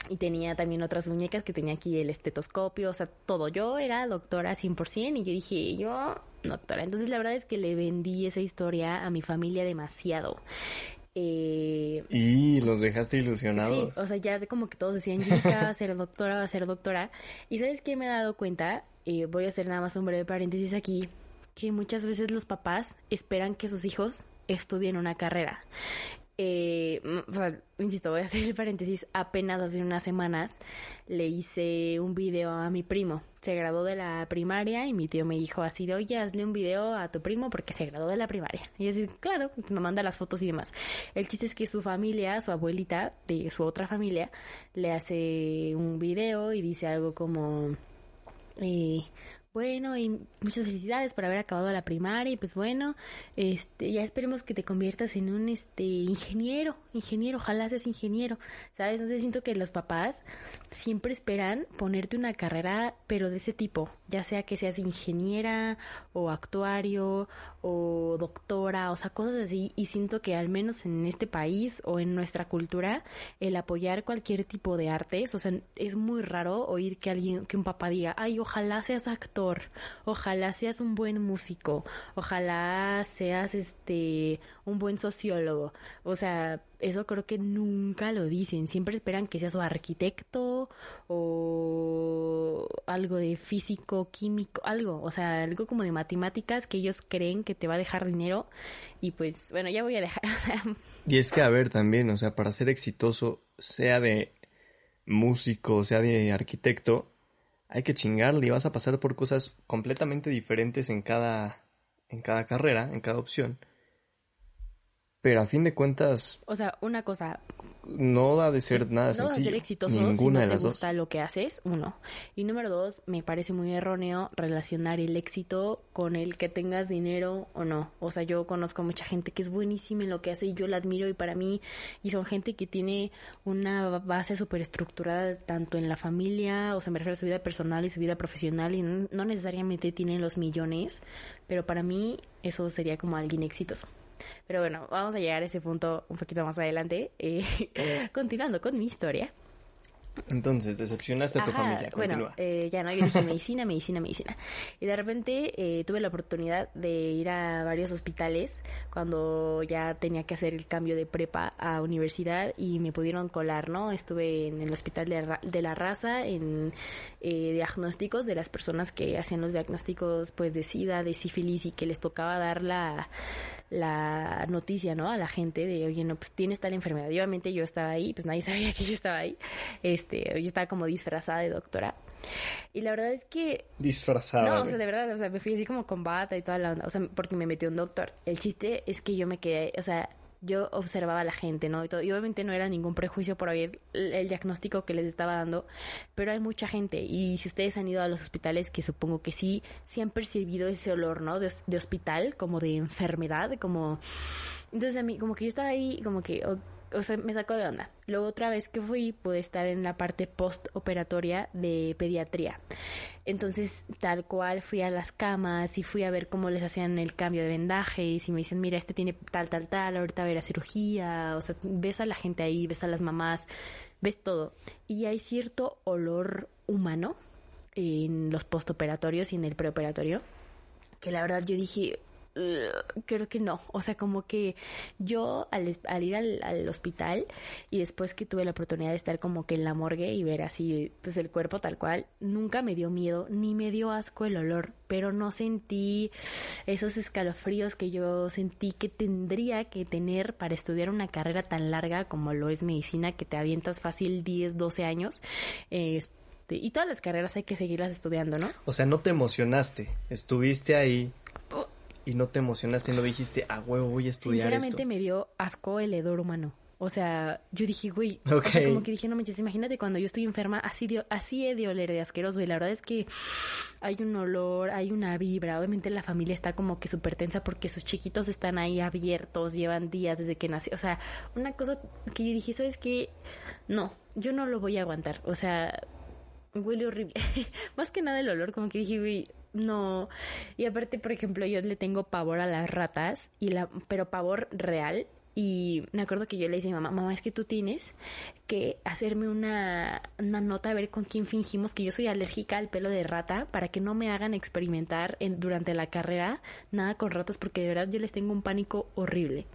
[SPEAKER 2] y tenía también otras muñecas que tenía aquí el estetoscopio, o sea, todo. Yo era doctora 100% y yo dije, yo, doctora. Entonces la verdad es que le vendí esa historia a mi familia demasiado. Eh,
[SPEAKER 1] y los dejaste ilusionados.
[SPEAKER 2] Sí, o sea, ya como que todos decían, Jessica va a ser doctora, va a ser doctora. Y ¿sabes qué me he dado cuenta? Eh, voy a hacer nada más un breve paréntesis aquí, que muchas veces los papás esperan que sus hijos estudien una carrera. Eh, o sea, insisto, voy a hacer el paréntesis, apenas hace unas semanas le hice un video a mi primo. Se graduó de la primaria y mi tío me dijo así de, oye, hazle un video a tu primo porque se graduó de la primaria. Y yo así, claro, pues me manda las fotos y demás. El chiste es que su familia, su abuelita de su otra familia, le hace un video y dice algo como... Eh, bueno, y muchas felicidades por haber acabado la primaria y pues bueno, este, ya esperemos que te conviertas en un este ingeniero, ingeniero, ojalá seas ingeniero, ¿sabes? Entonces siento que los papás siempre esperan ponerte una carrera, pero de ese tipo, ya sea que seas ingeniera o actuario o doctora, o sea, cosas así, y siento que al menos en este país o en nuestra cultura, el apoyar cualquier tipo de artes, o sea, es muy raro oír que alguien, que un papá diga, ay, ojalá seas actor, ojalá seas un buen músico, ojalá seas este un buen sociólogo. O sea, eso creo que nunca lo dicen, siempre esperan que seas o arquitecto o algo de físico, químico, algo, o sea, algo como de matemáticas que ellos creen que te va a dejar dinero y pues bueno, ya voy a dejar.
[SPEAKER 1] y es que a ver también, o sea, para ser exitoso, sea de músico, sea de arquitecto, hay que chingarle y vas a pasar por cosas completamente diferentes en cada, en cada carrera, en cada opción. Pero a fin de cuentas.
[SPEAKER 2] O sea, una cosa.
[SPEAKER 1] No da de ser nada no sencillo.
[SPEAKER 2] No ser exitoso Ninguna si no de las te gusta lo que haces, uno. Y número dos, me parece muy erróneo relacionar el éxito con el que tengas dinero o no. O sea, yo conozco a mucha gente que es buenísima en lo que hace y yo la admiro y para mí, y son gente que tiene una base súper estructurada tanto en la familia, o sea, me refiero a su vida personal y su vida profesional y no necesariamente tienen los millones, pero para mí eso sería como alguien exitoso. Pero bueno, vamos a llegar a ese punto un poquito más adelante. Eh, continuando con mi historia.
[SPEAKER 1] Entonces, decepcionaste a tu familia.
[SPEAKER 2] Bueno, eh, ya no, yo dije medicina, medicina, medicina. Y de repente eh, tuve la oportunidad de ir a varios hospitales cuando ya tenía que hacer el cambio de prepa a universidad y me pudieron colar, ¿no? Estuve en el hospital de, la raza, en diagnósticos de las personas que hacían los diagnósticos, pues, de SIDA, de sífilis y que les tocaba dar la la noticia, ¿no? A la gente de, oye, no, pues tienes tal enfermedad. Y obviamente yo estaba ahí, pues nadie sabía que yo estaba ahí. Este, yo estaba como disfrazada de doctora. Y la verdad es que...
[SPEAKER 1] Disfrazada.
[SPEAKER 2] No, o sea, de verdad, o sea, me fui así como con bata y toda la onda, o sea, porque me metió un doctor. El chiste es que yo me quedé, o sea, yo observaba a la gente, ¿no? Y, todo, y obviamente no era ningún prejuicio por oír el, diagnóstico que les estaba dando, pero hay mucha gente y si ustedes han ido a los hospitales, que supongo que sí, sí han percibido ese olor, ¿no? De, de hospital, como de enfermedad, como... Entonces a mí, como que yo estaba ahí, como que, o sea, me sacó de onda. Luego otra vez que fui pude estar en la parte postoperatoria de pediatría. Entonces, tal cual fui a las camas y fui a ver cómo les hacían el cambio de vendajes y me dicen, mira, este tiene tal, tal, tal, ahorita va a ir a cirugía. O sea, ves a la gente ahí, ves a las mamás, ves todo. Y hay cierto olor humano en los postoperatorios y en el preoperatorio que la verdad yo dije, creo que no. O sea, como que yo al, ir al, hospital y después que tuve la oportunidad de estar como que en la morgue y ver así pues el cuerpo tal cual, nunca me dio miedo ni me dio asco el olor, pero no sentí esos escalofríos que yo sentí que tendría que tener para estudiar una carrera tan larga como lo es medicina, que te avientas fácil 10, 12 años. Este, y todas las carreras hay que seguirlas estudiando, ¿no?
[SPEAKER 1] O sea, no te emocionaste, estuviste ahí y no te emocionaste y no dijiste, a huevo, voy a estudiar
[SPEAKER 2] Sinceramente me dio asco el hedor humano. O sea, yo dije, güey, o sea, como que dije, no manches, imagínate cuando yo estoy enferma, así, de, así he de oler de asqueroso, güey. La verdad es que hay un olor, hay una vibra. Obviamente la familia está como que súper tensa porque sus chiquitos están ahí abiertos, llevan días desde que nació. O sea, una cosa que yo dije, ¿sabes qué? No, yo no lo voy a aguantar. O sea, huele horrible. Más que nada el olor, como que dije, güey, no. Y aparte, por ejemplo, yo le tengo pavor a las ratas, y la, pero pavor real. Y me acuerdo que yo le dije a mi mamá, mamá, es que tú tienes que hacerme una, una nota a ver con quién fingimos que yo soy alérgica al pelo de rata para que no me hagan experimentar en, durante la carrera nada con ratas porque de verdad yo les tengo un pánico horrible.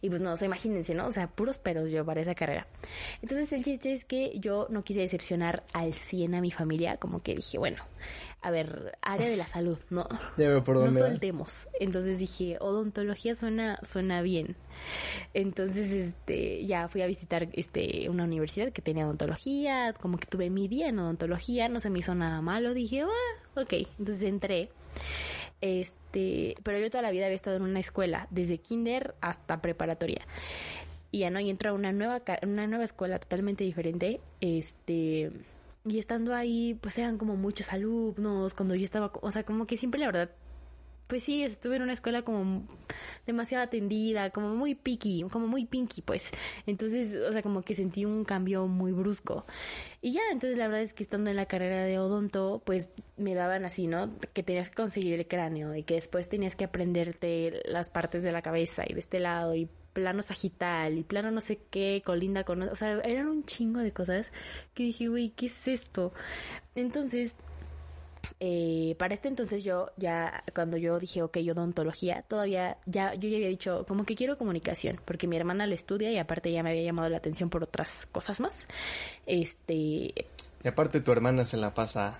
[SPEAKER 2] Y pues no, o sea, imagínense, ¿no? O sea, puros peros yo para esa carrera. Entonces el chiste es que yo no quise decepcionar al 100 a mi familia, como que dije, bueno, a ver, área de la salud, ¿no? no soltemos. Entonces dije, odontología suena, suena bien. Entonces, este, ya fui a visitar este, una universidad que tenía odontología, como que tuve mi día en odontología, no se me hizo nada malo, dije, ah, ok, entonces entré. Este, pero yo toda la vida había estado en una escuela, desde kinder hasta preparatoria. Y ya no, y entro a una nueva, una nueva escuela totalmente diferente. Este, y estando ahí, pues eran como muchos alumnos, cuando yo estaba, o sea, como que siempre la verdad pues sí, estuve en una escuela como demasiado atendida, como muy picky, como muy pinky, pues. Entonces, o sea, como que sentí un cambio muy brusco. Y ya, entonces la verdad es que estando en la carrera de odonto, pues me daban así, ¿no? Que tenías que conseguir el cráneo y que después tenías que aprenderte las partes de la cabeza y de este lado y plano sagital y plano no sé qué, colinda con... O sea, eran un chingo de cosas que dije, güey, ¿qué es esto? Entonces eh, para este entonces yo ya, cuando yo dije, ok, yo odontología, todavía, ya, yo ya había dicho, como que quiero comunicación, porque mi hermana lo estudia y aparte ya me había llamado la atención por otras cosas más. Este...
[SPEAKER 1] Y aparte tu hermana se la pasa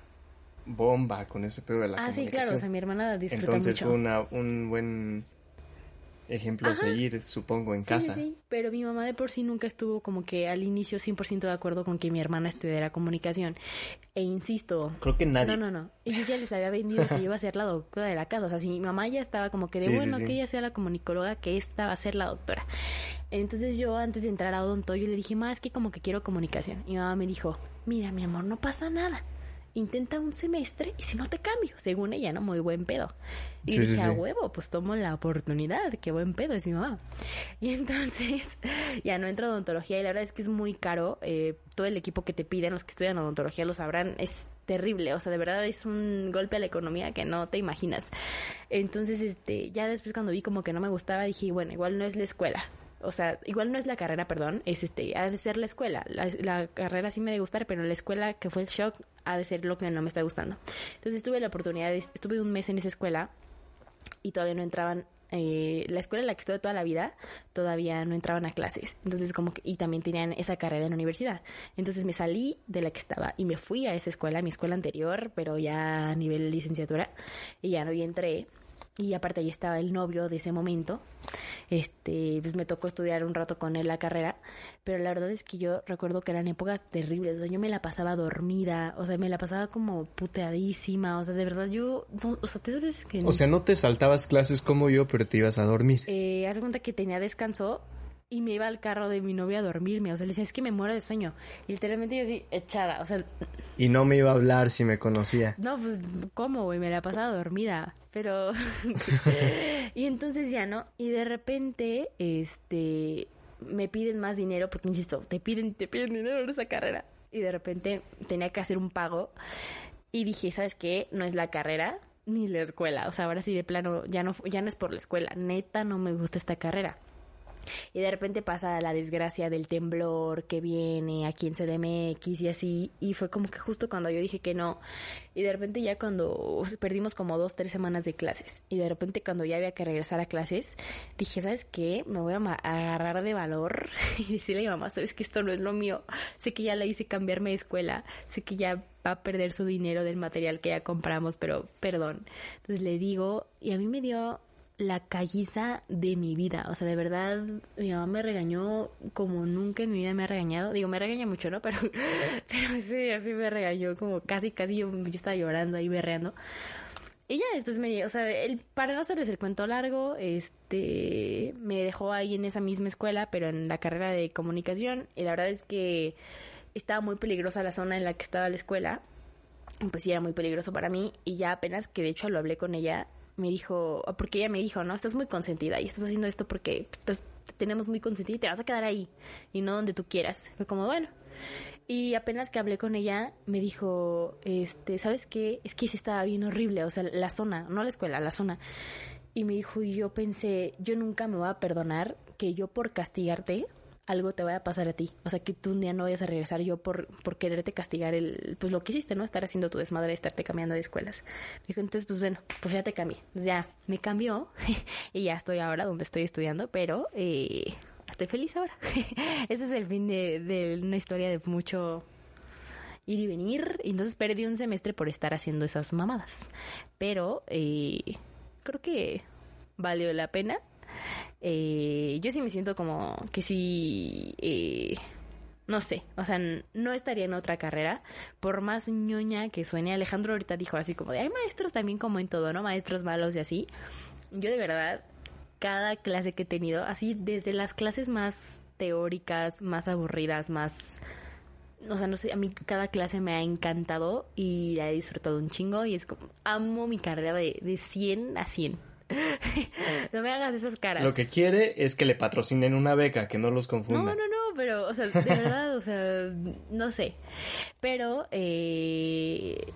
[SPEAKER 1] bomba con ese pedo de la
[SPEAKER 2] ah, sí, claro, o sea, mi hermana disfruta
[SPEAKER 1] Entonces fue una, un buen ejemplo a seguir, supongo, en casa.
[SPEAKER 2] Sí, sí, pero mi mamá de por sí nunca estuvo como que al inicio 100% de acuerdo con que mi hermana estudiara comunicación. E insisto.
[SPEAKER 1] Creo que nadie.
[SPEAKER 2] No, no, no. Y yo ya les había vendido que iba a ser la doctora de la casa. O sea, si mi mamá ya estaba como que de bueno que ella sea la comunicóloga, que esta va a ser la doctora. Entonces yo antes de entrar a Odonto, yo le dije, más que como que quiero comunicación. Y mi mamá me dijo, mira, mi amor, no pasa nada intenta un semestre y si no te cambio, según ella, ¿no? Muy buen pedo. Y dije, a huevo, pues tomo la oportunidad, qué buen pedo es mi mamá. Y entonces ya no entro a odontología y la verdad es que es muy caro. Eh, todo el equipo que te piden, los que estudian odontología lo sabrán, es terrible, o sea, de verdad es un golpe a la economía que no te imaginas. Entonces, este, ya después cuando vi como que no me gustaba, dije, bueno, igual no es la escuela, o sea, igual no es la carrera, perdón, es este, ha de ser la escuela. La, carrera sí me de gustar, pero la escuela que fue el shock ha de ser lo que no me está gustando. Entonces tuve la oportunidad, de, estuve un mes en esa escuela y todavía no entraban eh, la escuela en la que estuve toda la vida todavía no entraban a clases. Entonces, como que, y también tenían esa carrera en la universidad. Entonces me salí de la que estaba y me fui a esa escuela, a mi escuela anterior, pero ya a nivel licenciatura, y ya no y entré y aparte ahí estaba el novio de ese momento. Este, pues me tocó estudiar un rato con él la carrera, pero la verdad es que yo recuerdo que eran épocas terribles, o sea, yo me la pasaba dormida, o sea, me la pasaba como puteadísima, o sea, de verdad yo, o sea, te sabes que...
[SPEAKER 1] O sea, no te saltabas clases como yo, pero te ibas a dormir.
[SPEAKER 2] Eh, haz cuenta que tenía descanso y me iba al carro de mi novia a dormirme. O sea, le decía, es que me muero de sueño. Y literalmente yo así, echada. O sea.
[SPEAKER 1] Y no me iba a hablar si me conocía.
[SPEAKER 2] No, pues, ¿cómo, güey? Me la pasaba dormida. Pero. y entonces ya no. Y de repente, este. Me piden más dinero, porque insisto, te piden, te piden dinero en esa carrera. Y de repente tenía que hacer un pago. Y dije, ¿sabes qué? No es la carrera ni la escuela. O sea, ahora sí de plano, ya no, ya no es por la escuela. Neta, no me gusta esta carrera. Y de repente pasa la desgracia del temblor que viene aquí en CDMX y así. Y fue como que justo cuando yo dije que no. Y de repente ya cuando perdimos como dos, tres semanas de clases. Y de repente cuando ya había que regresar a clases, dije, ¿sabes qué? Me voy a agarrar de valor y decirle a mi mamá, ¿sabes que esto no es lo mío? Sé que ya la hice cambiarme de escuela. Sé que ya va a perder su dinero del material que ya compramos, pero perdón. Entonces le digo, y a mí me dio la calliza de mi vida. O sea, de verdad, mi mamá me regañó como nunca en mi vida me ha regañado. Digo, me regaña mucho, ¿no? Pero, pero sí, así me regañó, como casi, casi yo, yo estaba llorando ahí berreando. Y ya después me, o sea, el, para no hacerles el cuento largo, este, me dejó ahí en esa misma escuela, pero en la carrera de comunicación. Y la verdad es que estaba muy peligrosa la zona en la que estaba la escuela. Pues sí, era muy peligroso para mí. Y ya apenas que de hecho lo hablé con ella, me dijo, porque ella me dijo, no, estás muy consentida y estás haciendo esto porque te tenemos muy consentida y te vas a quedar ahí y no donde tú quieras. Fue como, bueno. Y apenas que hablé con ella, me dijo, este, ¿sabes qué? Es que sí estaba bien horrible, o sea, la zona, no la escuela, la zona. Y me dijo, y yo pensé, yo nunca me voy a perdonar que yo por castigarte algo te vaya a pasar a ti. O sea, que tú un día no vayas a regresar yo por, por quererte castigar el, pues lo que hiciste, ¿no? Estar haciendo tu desmadre, estarte cambiando de escuelas. Dijo, entonces, pues bueno, pues ya te cambié. ya me cambió y ya estoy ahora donde estoy estudiando, pero eh, estoy feliz ahora. Ese es el fin de, de una historia de mucho ir y venir. Entonces perdí un semestre por estar haciendo esas mamadas. Pero eh, creo que valió la pena eh, yo sí me siento como que sí, eh, no sé, o sea, no estaría en otra carrera, por más ñoña que suene. Alejandro ahorita dijo así como de, hay maestros también como en todo, ¿no? Maestros malos y así. Yo de verdad, cada clase que he tenido, así desde las clases más teóricas, más aburridas, más... O sea, no sé, a mí cada clase me ha encantado y la he disfrutado un chingo y es como, amo mi carrera de, de 100 a 100. No me hagas esas caras.
[SPEAKER 1] Lo que quiere es que le patrocinen una beca, que no los confunda.
[SPEAKER 2] No, no, no, pero, o sea, de verdad, o sea, no sé. Pero eh,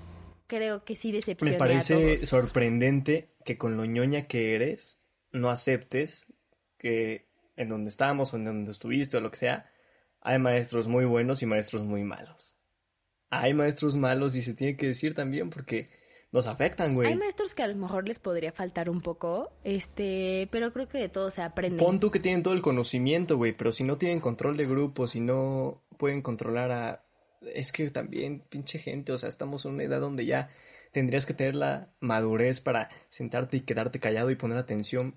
[SPEAKER 2] creo que sí decepciona.
[SPEAKER 1] Me parece sorprendente que con lo ñoña que eres, no aceptes que en donde estamos o en donde estuviste o lo que sea, hay maestros muy buenos y maestros muy malos. Hay maestros malos y se tiene que decir también porque nos afectan, güey.
[SPEAKER 2] Hay maestros que a lo mejor les podría faltar un poco, este, pero creo que de todo se aprende.
[SPEAKER 1] Pon tú que tienen todo el conocimiento, güey, pero si no tienen control de grupo, si no pueden controlar a... Es que también, pinche gente, o sea, estamos en una edad donde ya tendrías que tener la madurez para sentarte y quedarte callado y poner atención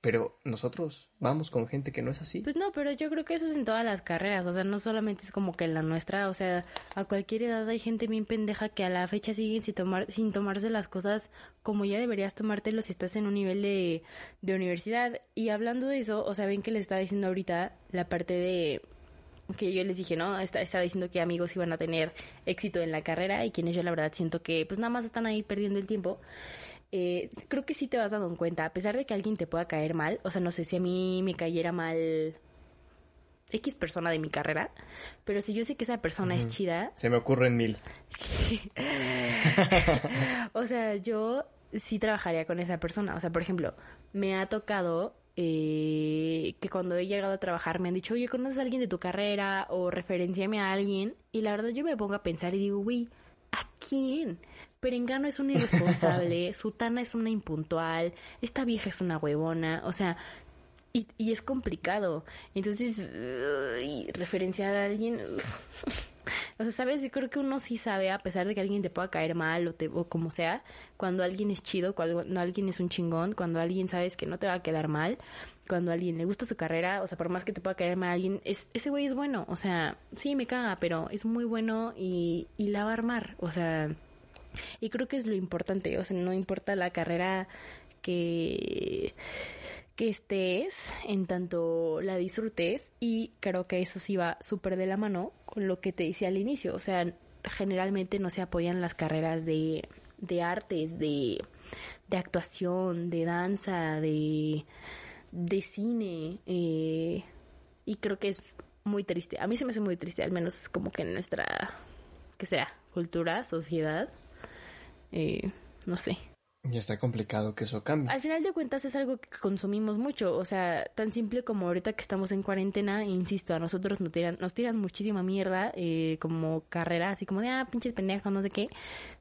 [SPEAKER 1] pero nosotros vamos con gente que no es así.
[SPEAKER 2] Pues no, pero yo creo que eso es en todas las carreras, o sea, no solamente es como que en la nuestra, o sea, a cualquier edad hay gente bien pendeja que a la fecha sigue sin, tomar, sin tomarse las cosas como ya deberías tomártelo si estás en un nivel de, de universidad. Y hablando de eso, o sea, ven que le estaba diciendo ahorita la parte de que yo les dije, ¿no? estaba diciendo que amigos iban a tener éxito en la carrera y quienes yo la verdad siento que pues nada más están ahí perdiendo el tiempo eh, creo que sí te vas dando cuenta, a pesar de que alguien te pueda caer mal, o sea, no sé si a mí me cayera mal X persona de mi carrera, pero si yo sé que esa persona es chida.
[SPEAKER 1] Se me ocurren mil.
[SPEAKER 2] o sea, yo sí trabajaría con esa persona. O sea, por ejemplo, me ha tocado eh, que cuando he llegado a trabajar me han dicho, oye, ¿conoces a alguien de tu carrera? O referenciame a alguien. Y la verdad yo me pongo a pensar y digo, güey, ¿a quién? Perengano es un irresponsable, Sutana es una impuntual, esta vieja es una huevona, o sea, y, y es complicado. Entonces, referenciar a alguien, o sea, sabes, yo creo que uno sí sabe, a pesar de que alguien te pueda caer mal o, te, o como sea, cuando alguien es chido, cuando alguien es un chingón, cuando alguien sabes que no te va a quedar mal, cuando a alguien le gusta su carrera, o sea, por más que te pueda caer mal alguien, es, ese güey es bueno, o sea, sí me caga, pero es muy bueno y, y la va a armar, o sea, y creo que es lo importante, o sea, no importa la carrera que que estés, en tanto la disfrutes y creo que eso sí va súper de la mano con lo que te decía al inicio, o sea, generalmente no se apoyan las carreras de, de artes, de, de actuación, de danza, de de cine eh, y creo que es muy triste. A mí se me hace muy triste, al menos como que en nuestra, que sea, cultura, sociedad, eh, no sé.
[SPEAKER 1] Ya está complicado que eso cambie.
[SPEAKER 2] Al final de cuentas es algo que consumimos mucho, o sea, tan simple como ahorita que estamos en cuarentena, insisto, a nosotros nos tiran, nos tiran muchísima mierda eh, como carrera, así como de, ah, pinches pendejos, no sé qué.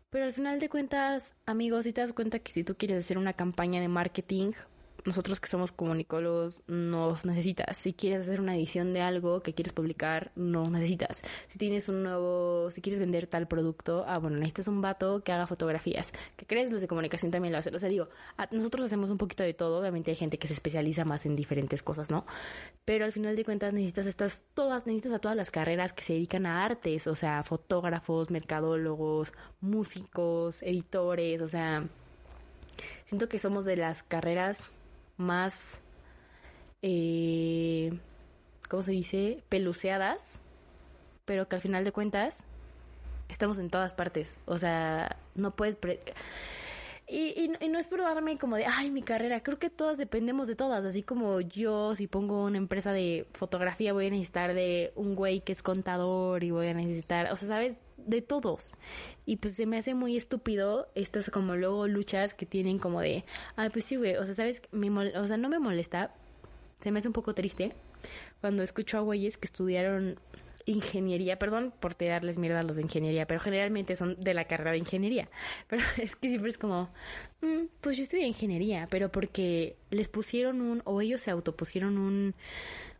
[SPEAKER 2] Pero al final de cuentas, amigos, si te das cuenta que si tú quieres hacer una campaña de marketing nosotros que somos comunicólogos nos necesitas. Si quieres hacer una edición de algo que quieres publicar, nos necesitas. Si tienes un nuevo, si quieres vender tal producto, ah, bueno, necesitas un vato que haga fotografías. ¿Qué crees? Los de comunicación también lo hacen. O sea, digo, nosotros hacemos un poquito de todo. Obviamente hay gente que se especializa más en diferentes cosas, ¿no? Pero al final de cuentas necesitas estas, todas, necesitas a todas las carreras que se dedican a artes. O sea, fotógrafos, mercadólogos, músicos, editores, o sea siento que somos de las carreras más, eh, ¿cómo se dice? Peluceadas, pero que al final de cuentas estamos en todas partes. O sea, no puedes... Y, y, no es por darme como de, ay, mi carrera, creo que todas dependemos de todas, así como yo si pongo una empresa de fotografía voy a necesitar de un güey que es contador y voy a necesitar, o sea, ¿sabes? De todos. Y pues se me hace muy estúpido estas como luego luchas que tienen como de, ay, pues sí, güey, o sea, ¿sabes? Me o sea, no me molesta, se me hace un poco triste cuando escucho a güeyes que estudiaron ingeniería, perdón por tirarles mierda a los de ingeniería, pero generalmente son de la carrera de ingeniería. Pero es que siempre es como, mm, pues yo estudié ingeniería, pero porque les pusieron un, o ellos se autopusieron un,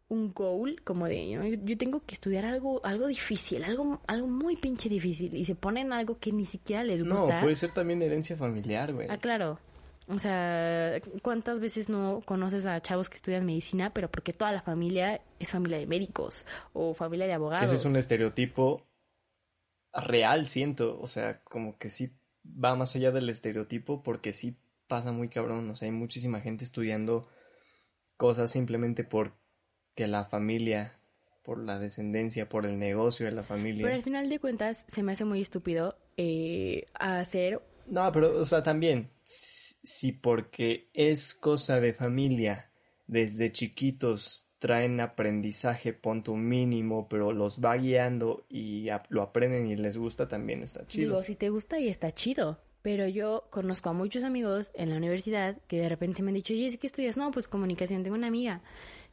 [SPEAKER 2] un goal como de yo, tengo que estudiar algo algo difícil algo algo muy pinche difícil y se ponen algo que ni siquiera les gusta
[SPEAKER 1] no puede ser también herencia familiar güey
[SPEAKER 2] ah claro o sea, ¿cuántas veces no conoces a chavos que estudian medicina, pero porque toda la familia es familia de médicos o familia de abogados?
[SPEAKER 1] Ese es un estereotipo real, siento. O sea, como que sí va más allá del estereotipo porque sí pasa muy cabrón. O sea, hay muchísima gente estudiando cosas simplemente porque la familia, por la descendencia, por el negocio de la familia.
[SPEAKER 2] Pero al final de cuentas se me hace muy estúpido eh, hacer
[SPEAKER 1] no, pero, o sea, también, si porque es cosa de familia, desde chiquitos traen aprendizaje, punto mínimo, pero los va guiando y lo aprenden y les gusta, también está chido.
[SPEAKER 2] Digo, si te gusta y está chido. Pero yo conozco a muchos amigos en la universidad que de repente me han dicho, oye, ¿qué estudias? No, pues comunicación, tengo una amiga.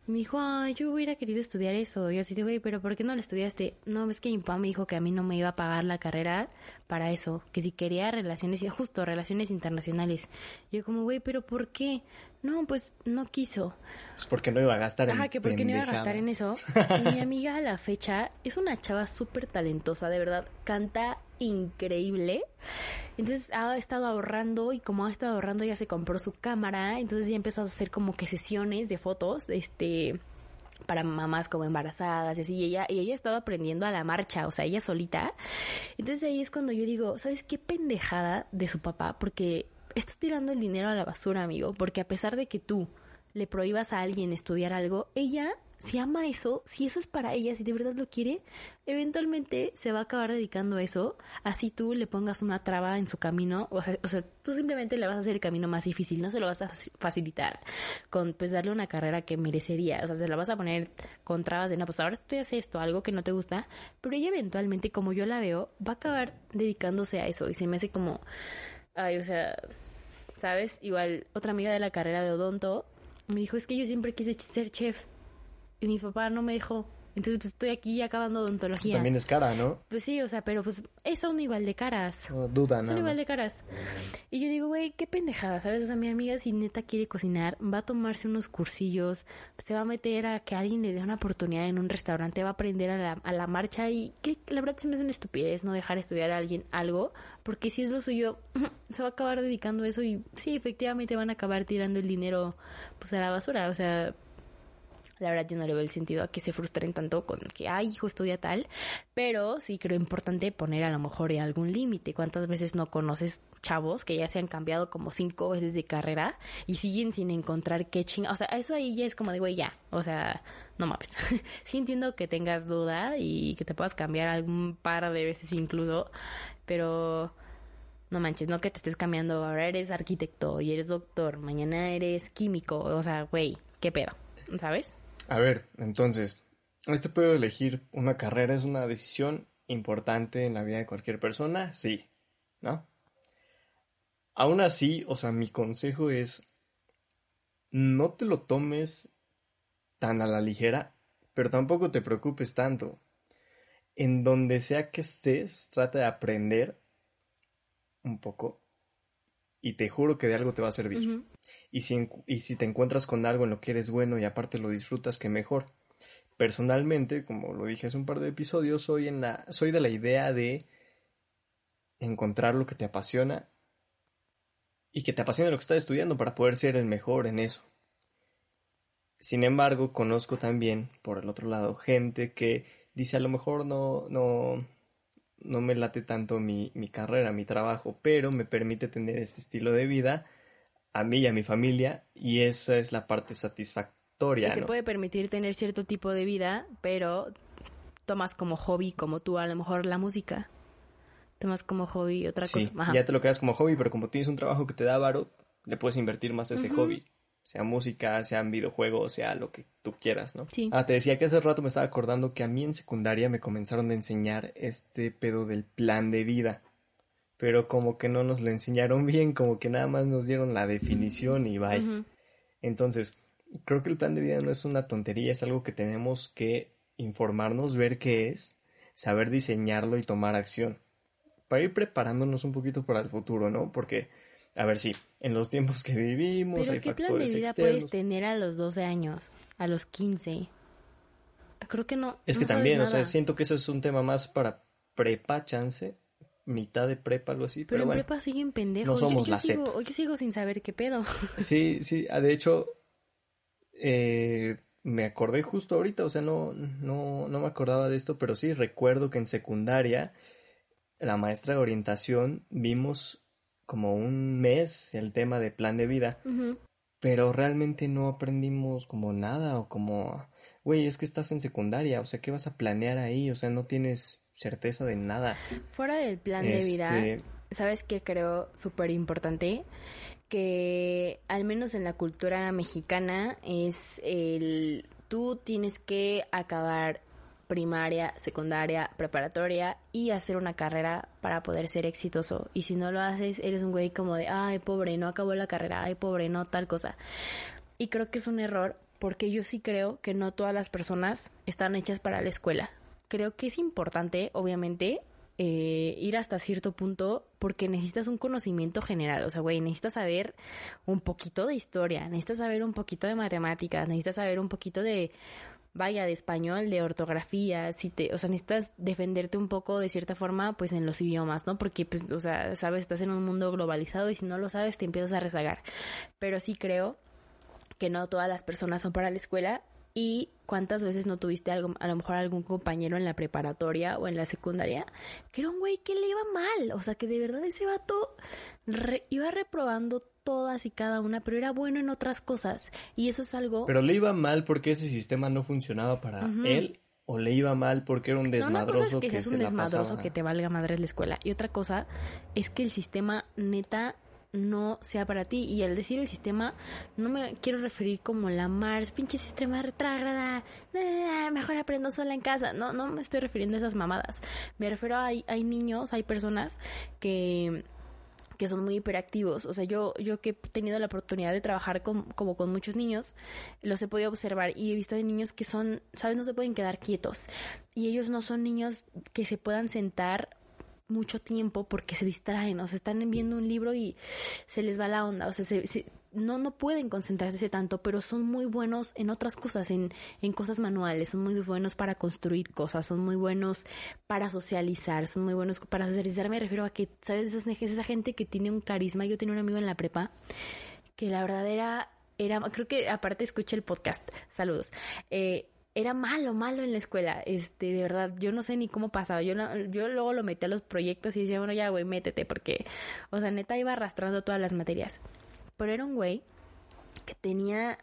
[SPEAKER 2] Me dijo, ay, yo hubiera querido estudiar eso. Y yo así de, güey, pero ¿por qué no lo estudiaste? No, es que mi papá me dijo que a mí no me iba a pagar la carrera para eso. Que si quería relaciones, justo relaciones internacionales. Yo como, güey, pero ¿por qué? No, pues no quiso.
[SPEAKER 1] Pues porque no iba a gastar
[SPEAKER 2] en Ajá, que porque no iba a gastar en eso. Y mi amiga a la fecha es una chava súper talentosa, de verdad. Canta increíble. Entonces ha estado ahorrando y como ha estado ahorrando ya se compró su cámara, entonces ya empezó a hacer como que sesiones de fotos, este para mamás como embarazadas y así, y ella, y ella ha estado aprendiendo a la marcha, o sea, ella solita. Entonces ahí es cuando yo digo, ¿sabes qué pendejada de su papá? Porque estás tirando el dinero a la basura, amigo, porque a pesar de que tú le prohíbas a alguien estudiar algo, ella si ama eso, si eso es para ella, si de verdad lo quiere, eventualmente se va a acabar dedicando a eso, así tú le pongas una traba en su camino, o sea, o sea, tú simplemente le vas a hacer el camino más difícil, no se lo vas a facilitar con pues darle una carrera que merecería, o sea, se la vas a poner con trabas de, no, pues ahora estudias esto, algo que no te gusta, pero ella eventualmente, como yo la veo, va a acabar dedicándose a eso y se me hace como, ay, o sea, ¿sabes? Igual otra amiga de la carrera de odonto me dijo, es que yo siempre quise ser chef y mi papá no me dejó. Entonces, pues estoy aquí acabando odontología.
[SPEAKER 1] También es cara, ¿no?
[SPEAKER 2] Pues sí, o sea, pero pues son igual de caras.
[SPEAKER 1] No, duda,
[SPEAKER 2] Son igual de caras. Y yo digo, güey, qué pendejada, ¿sabes? O sea, mi amiga, si neta quiere cocinar, va a tomarse unos cursillos, se va a meter a que alguien le dé una oportunidad en un restaurante, va a aprender a la, a la marcha y que la verdad se me hace una estupidez no dejar estudiar a alguien algo, porque si es lo suyo, se va a acabar dedicando a eso y sí, efectivamente van a acabar tirando el dinero pues a la basura, o sea la verdad yo no le veo el sentido a que se frustren tanto con que, ay, hijo, estudia tal, pero sí creo importante poner a lo mejor algún límite. ¿Cuántas veces no conoces chavos que ya se han cambiado como cinco veces de carrera y siguen sin encontrar qué chinga? O sea, eso ahí ya es como de, güey, ya, o sea, no mames. sí entiendo que tengas duda y que te puedas cambiar algún par de veces incluso, pero no manches, no que te estés cambiando, ahora eres arquitecto y eres doctor, mañana eres químico, o sea, güey, qué pedo, ¿sabes?
[SPEAKER 1] A ver, entonces, ¿este puedo elegir una carrera es una decisión importante en la vida de cualquier persona? Sí, ¿no? Aún así, o sea, mi consejo es, no te lo tomes tan a la ligera, pero tampoco te preocupes tanto. En donde sea que estés, trata de aprender un poco y te juro que de algo te va a servir. y, si, y si te encuentras con algo en lo que eres bueno y aparte lo disfrutas, que mejor. Personalmente, como lo dije hace un par de episodios, soy, en la, soy de la idea de encontrar lo que te apasiona y que te apasione lo que estás estudiando para poder ser el mejor en eso. Sin embargo, conozco también, por el otro lado, gente que dice a lo mejor no, no, no me late tanto mi, mi carrera, mi trabajo, pero me permite tener este estilo de vida a mí y a mi familia y esa es la parte satisfactoria.
[SPEAKER 2] Te
[SPEAKER 1] ¿no?
[SPEAKER 2] puede permitir tener cierto tipo de vida, pero tomas como hobby, como tú a lo mejor la música. Tomas como hobby otra
[SPEAKER 1] Sí,
[SPEAKER 2] cosa. Ajá.
[SPEAKER 1] ya te lo quedas como hobby, pero como tienes un trabajo que te da varo, le puedes invertir más a ese hobby. Sea música, sean videojuegos, sea lo que tú quieras, ¿no?
[SPEAKER 2] Sí.
[SPEAKER 1] Ah, te decía que hace rato me estaba acordando que a mí en secundaria me comenzaron a enseñar este pedo del plan de vida. Pero como que no nos lo enseñaron bien, como que nada más nos dieron la definición y bye. Entonces, creo que el plan de vida no es una tontería, es algo que tenemos que informarnos, ver qué es, saber diseñarlo y tomar acción. Para ir preparándonos un poquito para el futuro, ¿no? Porque, a ver si, en los tiempos que vivimos
[SPEAKER 2] Pero
[SPEAKER 1] hay
[SPEAKER 2] ¿qué plan de
[SPEAKER 1] factores
[SPEAKER 2] vida
[SPEAKER 1] externos.
[SPEAKER 2] puedes tener a los 12 años? A los 15. Creo que no.
[SPEAKER 1] Es que
[SPEAKER 2] no
[SPEAKER 1] también, o sea, siento que eso es un tema más para prepa, chance, mitad de prepa, algo así,
[SPEAKER 2] Pero,
[SPEAKER 1] pero,
[SPEAKER 2] en
[SPEAKER 1] bueno.
[SPEAKER 2] prepa siguen pendejos.
[SPEAKER 1] no somos
[SPEAKER 2] yo, yo
[SPEAKER 1] la
[SPEAKER 2] sigo, yo sigo sin saber qué pedo.
[SPEAKER 1] Sí, sí, ah, de hecho, eh, me acordé justo ahorita, o sea, no, no, no me acordaba de esto, pero sí recuerdo que en secundaria, la maestra de orientación, vimos como un mes el tema de plan de vida, pero realmente no aprendimos como nada, o como, güey, es que estás en secundaria, o sea, ¿qué vas a planear ahí? O sea, no tienes certeza de nada.
[SPEAKER 2] Fuera del plan de vida,
[SPEAKER 1] Este,
[SPEAKER 2] ¿sabes qué creo súper importante? Que al menos en la cultura mexicana es el... Tú tienes que acabar primaria, secundaria, preparatoria y hacer una carrera para poder ser exitoso. Y si no lo haces, eres un güey como de, ay, pobre, no acabó la carrera, ay, pobre, no tal cosa. Y creo que es un error porque yo sí creo que no todas las personas están hechas para la escuela. Creo que es importante, obviamente, eh, ir hasta cierto punto porque necesitas un conocimiento general. O sea, güey, necesitas saber un poquito de historia, necesitas saber un poquito de matemáticas, necesitas saber un poquito de, vaya, de español, de ortografía, si te, o sea, necesitas defenderte un poco de cierta forma, pues en los idiomas, ¿no? Porque, pues, o sea, sabes, estás en un mundo globalizado y si no lo sabes te empiezas a rezagar. Pero sí creo que no todas las personas son para la escuela y cuántas veces no tuviste algo, a lo mejor algún compañero en la preparatoria o en la secundaria que era un güey que le iba mal, o sea que de verdad ese vato iba reprobando todas y cada una, pero era bueno en otras cosas y eso es algo
[SPEAKER 1] Pero le iba mal porque ese sistema no funcionaba para él o le iba mal porque era un
[SPEAKER 2] No, una
[SPEAKER 1] desmadroso
[SPEAKER 2] cosa es que,
[SPEAKER 1] que,
[SPEAKER 2] seas
[SPEAKER 1] se
[SPEAKER 2] un
[SPEAKER 1] la
[SPEAKER 2] desmadroso
[SPEAKER 1] pasaba.
[SPEAKER 2] que te valga madres la escuela. Y otra cosa es que el sistema neta no sea para ti. Y al decir el sistema, no me quiero referir como la Mars, pinche sistema retrógrada, nah, mejor aprendo sola en casa. No, no me estoy refiriendo a esas mamadas. Me refiero a hay, hay niños, hay personas que que son muy hiperactivos. O sea, yo, yo que he tenido la oportunidad de trabajar con, como con muchos niños, los he podido observar y he visto de niños que son, ¿sabes? No se pueden quedar quietos. Y ellos no son niños que se puedan sentar mucho tiempo porque se distraen, o sea, están viendo un libro y se les va la onda, o sea, se, se- no, no pueden concentrarse tanto, pero son muy buenos en otras cosas, en, en cosas manuales, son muy buenos para construir cosas, son muy buenos para socializar, son muy buenos para socializar, me refiero a que, ¿sabes? Esa, gente que tiene un carisma, yo tenía un amigo en la prepa que la verdad era, era creo que aparte escuché el podcast, saludos, eh, era malo, malo en la escuela, este, de verdad, yo no sé ni cómo pasaba, yo, yo luego lo metí a los proyectos y decía, bueno, ya, güey, métete, porque, o sea, neta iba arrastrando todas las materias, pero era un güey que tenía,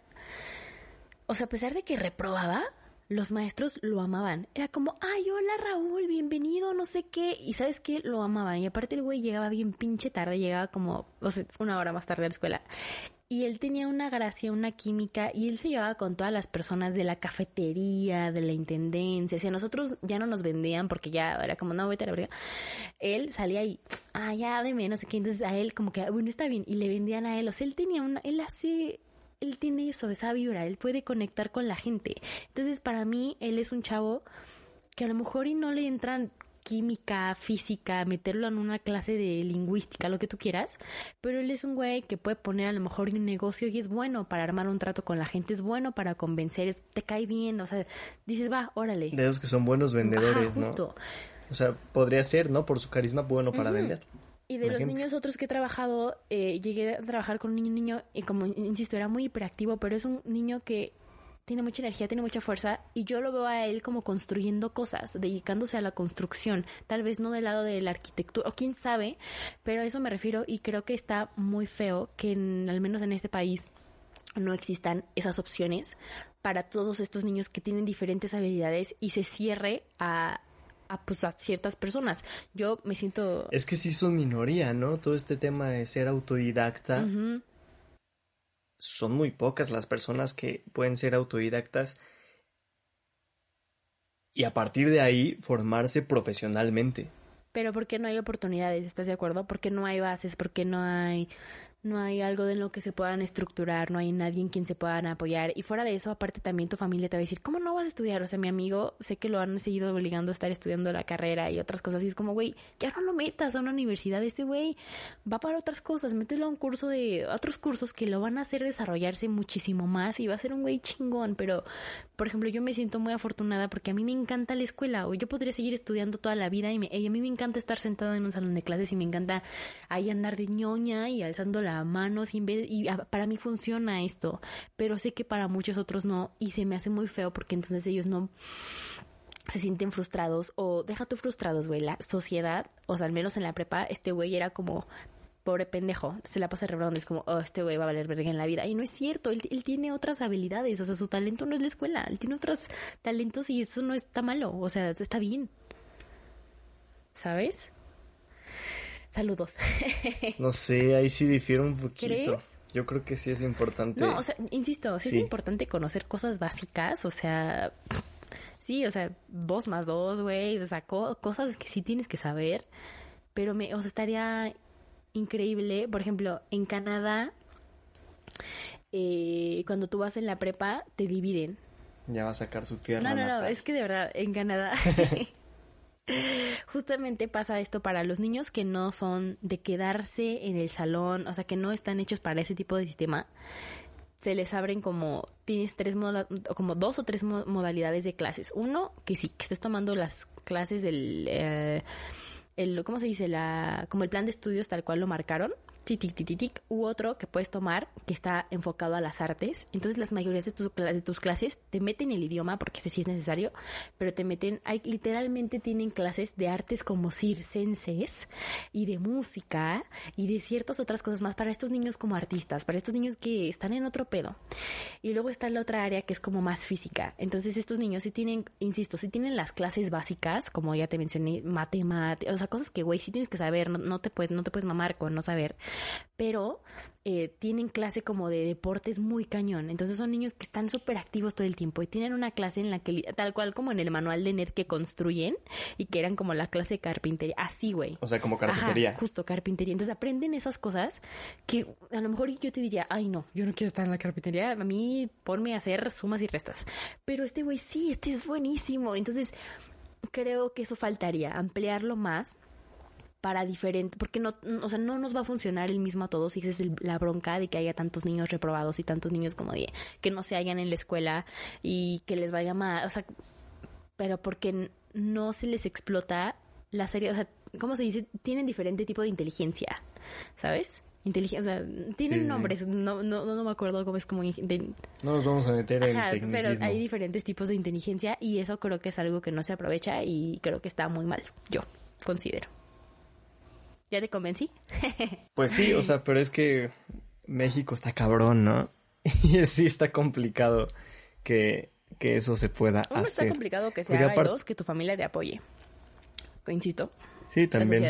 [SPEAKER 2] o sea, a pesar de que reprobaba, los maestros lo amaban. Era como, ay, hola Raúl, bienvenido, no sé qué. Y sabes qué, lo amaban. Y aparte el güey llegaba bien pinche tarde, llegaba como, o sea, una hora más tarde a la escuela. Y él tenía una gracia, una química, y él se llevaba con todas las personas de la cafetería, de la intendencia. O sea, nosotros ya no nos vendían porque ya era como, no, vete a la verga. Él salía y, ah, ya, deme, no sé. Entonces a él como que, "Ah, bueno, está bien. Y le vendían a él. O sea, él tenía una, él hace, él tiene eso, esa vibra. Él puede conectar con la gente. Entonces, para mí, él es un chavo que a lo mejor y no le entran química, física, meterlo en una clase de lingüística, lo que tú quieras, pero él es un güey que puede poner a lo mejor un negocio y es bueno para armar un trato con la gente, es bueno para convencer, es, te cae bien, o sea, dices, va, órale.
[SPEAKER 1] De esos que son buenos vendedores,
[SPEAKER 2] justo.
[SPEAKER 1] ¿no? O sea, podría ser, ¿no? Por su carisma bueno para vender.
[SPEAKER 2] Y de los
[SPEAKER 1] ejemplo.
[SPEAKER 2] niños otros que he trabajado, eh, llegué a trabajar con un niño, niño, y como insisto, era muy hiperactivo, pero es un niño que tiene mucha energía, tiene mucha fuerza y yo lo veo a él como construyendo cosas, dedicándose a la construcción, tal vez no del lado de la arquitectura o quién sabe, pero a eso me refiero y creo que está muy feo que al menos en este país no existan esas opciones para todos estos niños que tienen diferentes habilidades y se cierre a, a, pues, a ciertas personas. Yo me siento...
[SPEAKER 1] Es que sí son minoría, ¿no? Todo este tema de ser autodidacta. Son muy pocas las personas que pueden ser autodidactas y a partir de ahí formarse profesionalmente.
[SPEAKER 2] Pero ¿por qué no hay oportunidades? ¿Estás de acuerdo? ¿Por qué no hay bases? ¿Por qué no hay no hay algo de lo que se puedan estructurar, no hay nadie en quien se puedan apoyar. Y fuera de eso, aparte también tu familia te va a decir, ¿cómo no vas a estudiar? O sea, mi amigo, sé que lo han seguido obligando a estar estudiando la carrera y otras cosas. Y es como, güey, ya no lo metas a una universidad. Este güey va para otras cosas. Mételo a un curso de otros cursos que lo van a hacer desarrollarse muchísimo más y va a ser un güey chingón. Pero, por ejemplo, yo me siento muy afortunada porque a mí me encanta la escuela. O yo podría seguir estudiando toda la vida y, a mí me encanta estar sentada en un salón de clases y me encanta ahí andar de ñoña y alzando la la mano sin y para mí funciona esto, pero sé que para muchos otros no y se me hace muy feo porque entonces ellos no se sienten frustrados o deja tú frustrados, güey, la sociedad, o sea, al menos en la prepa, este güey era como pobre pendejo, se la pasa redondo, es como, oh, este güey va a valer verga en la vida. Y no es cierto, él, él, tiene otras habilidades, o sea, su talento no es la escuela, él tiene otros talentos y eso no está malo, o sea, está bien. ¿Sabes? Saludos.
[SPEAKER 1] no sé, ahí sí difiere un poquito. Yo creo que sí es importante.
[SPEAKER 2] No, o sea, insisto, sí, es importante conocer cosas básicas, o sea, sí, o sea, dos más dos, güey, o sea, cosas que sí tienes que saber, pero me, o sea, estaría increíble, por ejemplo, en Canadá, eh, cuando tú vas en la prepa, te dividen.
[SPEAKER 1] Ya va a sacar su tierra.
[SPEAKER 2] No, no, no, es que de verdad, en Canadá Justamente pasa esto para los niños que no son de quedarse en el salón, o sea, que no están hechos para ese tipo de sistema. Se les abren como tienes tres como dos o tres modalidades de clases. Uno que sí, que estés tomando las clases del eh, el, ¿cómo se dice? La, como el plan de estudios tal cual lo marcaron u otro que puedes tomar que está enfocado a las artes. Entonces las mayorías de tus, de tus clases te meten el idioma porque ese sí es necesario, pero te meten, hay, literalmente tienen clases de artes como circenses y de música y de ciertas otras cosas más para estos niños como artistas, para estos niños que están en otro pedo. Y luego está la otra área que es como más física. Entonces estos niños sí tienen, insisto, sí tienen las clases básicas, como ya te mencioné, matemáticas, o sea, cosas que, güey, sí tienes que saber, no, no, te puedes, no te puedes mamar con no saber pero eh, tienen clase como de deportes muy cañón. Entonces son niños que están súper activos todo el tiempo y tienen una clase en la que, tal cual como en el manual de NET que construyen y que eran como la clase de carpintería, así, güey.
[SPEAKER 1] O sea, como carpintería.
[SPEAKER 2] justo, carpintería. Entonces aprenden esas cosas que a lo mejor yo te diría, ay, no, yo no quiero estar en la carpintería, a mí ponme a hacer sumas y restas. Pero este güey, sí, este es buenísimo. Entonces creo que eso faltaría, ampliarlo más para diferente, porque no, o sea, no nos va a funcionar el mismo a todos y esa es la bronca de que haya tantos niños reprobados y tantos niños como de que no se hayan en la escuela y que les vaya mal, o sea, pero porque no se les explota la serie, o sea, ¿cómo se dice? Tienen diferente tipo de inteligencia, ¿sabes? Inteligencia, o sea, tienen nombres, no, no, no, me acuerdo cómo es como... De...
[SPEAKER 1] No nos vamos a meter en tecnicismo.
[SPEAKER 2] Pero hay diferentes tipos de inteligencia y eso creo que es algo que no se aprovecha y creo que está muy mal, yo considero. ¿Ya te convencí?
[SPEAKER 1] pues sí, o sea, pero es que México está cabrón, ¿no? Y sí está complicado que, eso se pueda
[SPEAKER 2] Uno
[SPEAKER 1] está
[SPEAKER 2] complicado que sea y dos, que tu familia te apoye. Insisto.
[SPEAKER 1] Sí, también.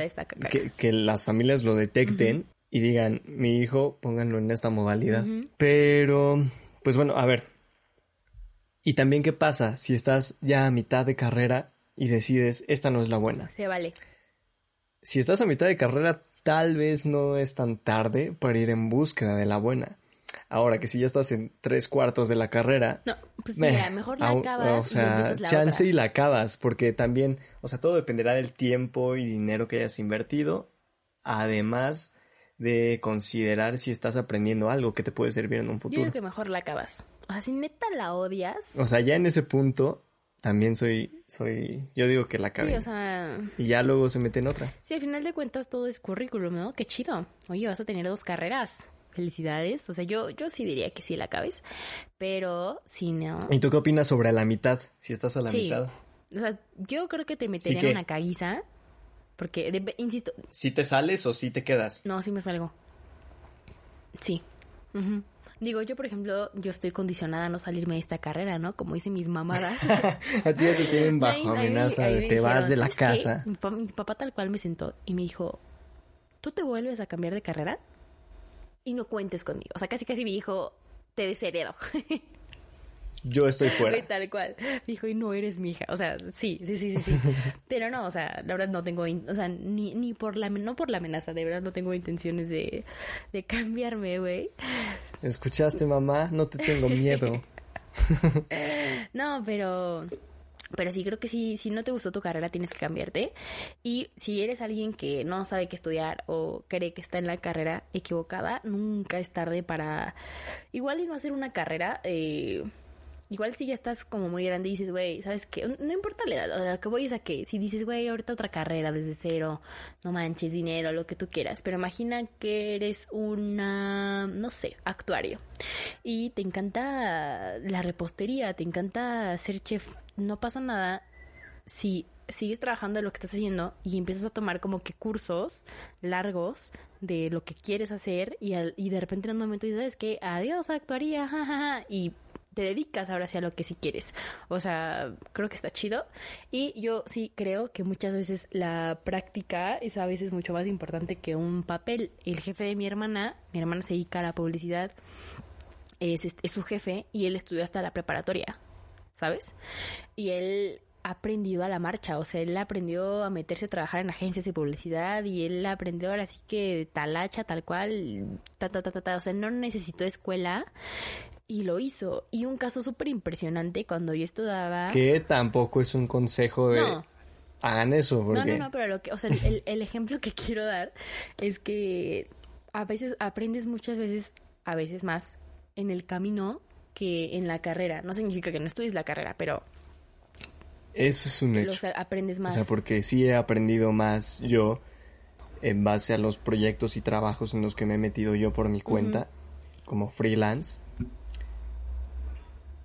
[SPEAKER 1] que, las familias lo detecten y digan, mi hijo, pónganlo en esta modalidad. Pero, pues bueno, a ver. ¿Y también qué pasa si estás ya a mitad de carrera y decides, esta no es la buena?
[SPEAKER 2] Se vale
[SPEAKER 1] si estás a mitad de carrera, tal vez no es tan tarde para ir en búsqueda de la buena. Ahora que si ya estás en tres cuartos de la carrera.
[SPEAKER 2] No, pues mira, mejor la acabas.
[SPEAKER 1] O sea, chance y la acabas, porque también, o sea, todo dependerá del tiempo y dinero que hayas invertido, además de considerar si estás aprendiendo algo que te puede servir en un futuro. Yo
[SPEAKER 2] digo que mejor la acabas. O sea, si neta la odias.
[SPEAKER 1] O sea, ya en ese punto, también soy, soy, yo digo que la cabe.
[SPEAKER 2] Sí, o sea...
[SPEAKER 1] Y ya luego se mete en otra.
[SPEAKER 2] Sí, al final de cuentas todo es currículum, ¿no? Qué chido. Oye, vas a tener dos carreras. felicidades. O sea, yo, yo sí diría que sí la acabes, pero si no...
[SPEAKER 1] ¿Y tú qué opinas sobre la mitad? Si estás a la
[SPEAKER 2] Sí.
[SPEAKER 1] mitad.
[SPEAKER 2] O sea, yo creo que te metería
[SPEAKER 1] que-
[SPEAKER 2] en una caguiza, porque, de- insisto,
[SPEAKER 1] ¿Si te sales o si te quedas?
[SPEAKER 2] no, sí me salgo. Sí. Ujú. Digo, yo, por ejemplo, yo estoy condicionada a no salirme de esta carrera, ¿no? Como hice mis mamadas.
[SPEAKER 1] A ti ya te tienen bajo
[SPEAKER 2] ahí-
[SPEAKER 1] amenaza
[SPEAKER 2] ahí
[SPEAKER 1] de te vas de la casa.
[SPEAKER 2] Mi, pa- mi papá tal cual me sentó y me dijo, ¿tú te vuelves a cambiar de carrera? Y no cuentes conmigo. O sea, casi casi me dijo, te desheredo.
[SPEAKER 1] Yo estoy fuera.
[SPEAKER 2] tal cual. Dijo, y no eres mi hija. O sea, sí, sí, sí, sí, sí. Pero no, o sea, la verdad no tengo, o sea, ni, ni por la, no por la amenaza, de verdad no tengo intenciones de, de cambiarme, güey.
[SPEAKER 1] ¿Escuchaste, mamá? No te tengo miedo.
[SPEAKER 2] No, pero pero sí creo que sí, si no te gustó tu carrera tienes que cambiarte. Y si eres alguien que no sabe qué estudiar o cree que está en la carrera equivocada, nunca es tarde para igual y no hacer una carrera. eh, Igual si ya estás como muy grande y dices, güey, ¿sabes qué? No importa la edad, lo que voy es a que si dices, güey, ahorita otra carrera desde cero, no manches dinero, lo que tú quieras, pero imagina que eres una, no sé, actuario y te encanta la repostería, te encanta ser chef, no pasa nada si sigues trabajando en lo que estás haciendo y empiezas a tomar como que cursos largos de lo que quieres hacer y, al- y de repente en un momento dices, ¿sabes qué? Adiós, actuaría, jajaja, y te dedicas ahora sí lo que sí quieres. O sea, creo que está chido. Y yo sí creo que muchas veces la práctica es a veces mucho más importante que un papel. El jefe de mi hermana, mi hermana se dedica a la publicidad, es, es su jefe y él estudió hasta la preparatoria, ¿sabes? Y él ha aprendido a la marcha, o sea, él aprendió a meterse a trabajar en agencias de publicidad y él aprendió ahora sí que talacha, tal cual, ta, ta, ta, ta, ta, o sea, no necesitó escuela y lo hizo. Y un caso súper impresionante cuando yo estudiaba...
[SPEAKER 1] Que tampoco es un consejo de
[SPEAKER 2] No.
[SPEAKER 1] hagan eso,
[SPEAKER 2] No,
[SPEAKER 1] porque
[SPEAKER 2] no, no, pero lo que, o sea, el, el- ejemplo que quiero dar es que a veces aprendes muchas veces, a veces más, en el camino que en la carrera. No significa que no estudies la carrera, pero
[SPEAKER 1] eso es un hecho.
[SPEAKER 2] los aprendes
[SPEAKER 1] O
[SPEAKER 2] más.
[SPEAKER 1] sea, porque sí he aprendido más yo en base a los proyectos y trabajos en los que me he metido yo por mi cuenta, como freelance,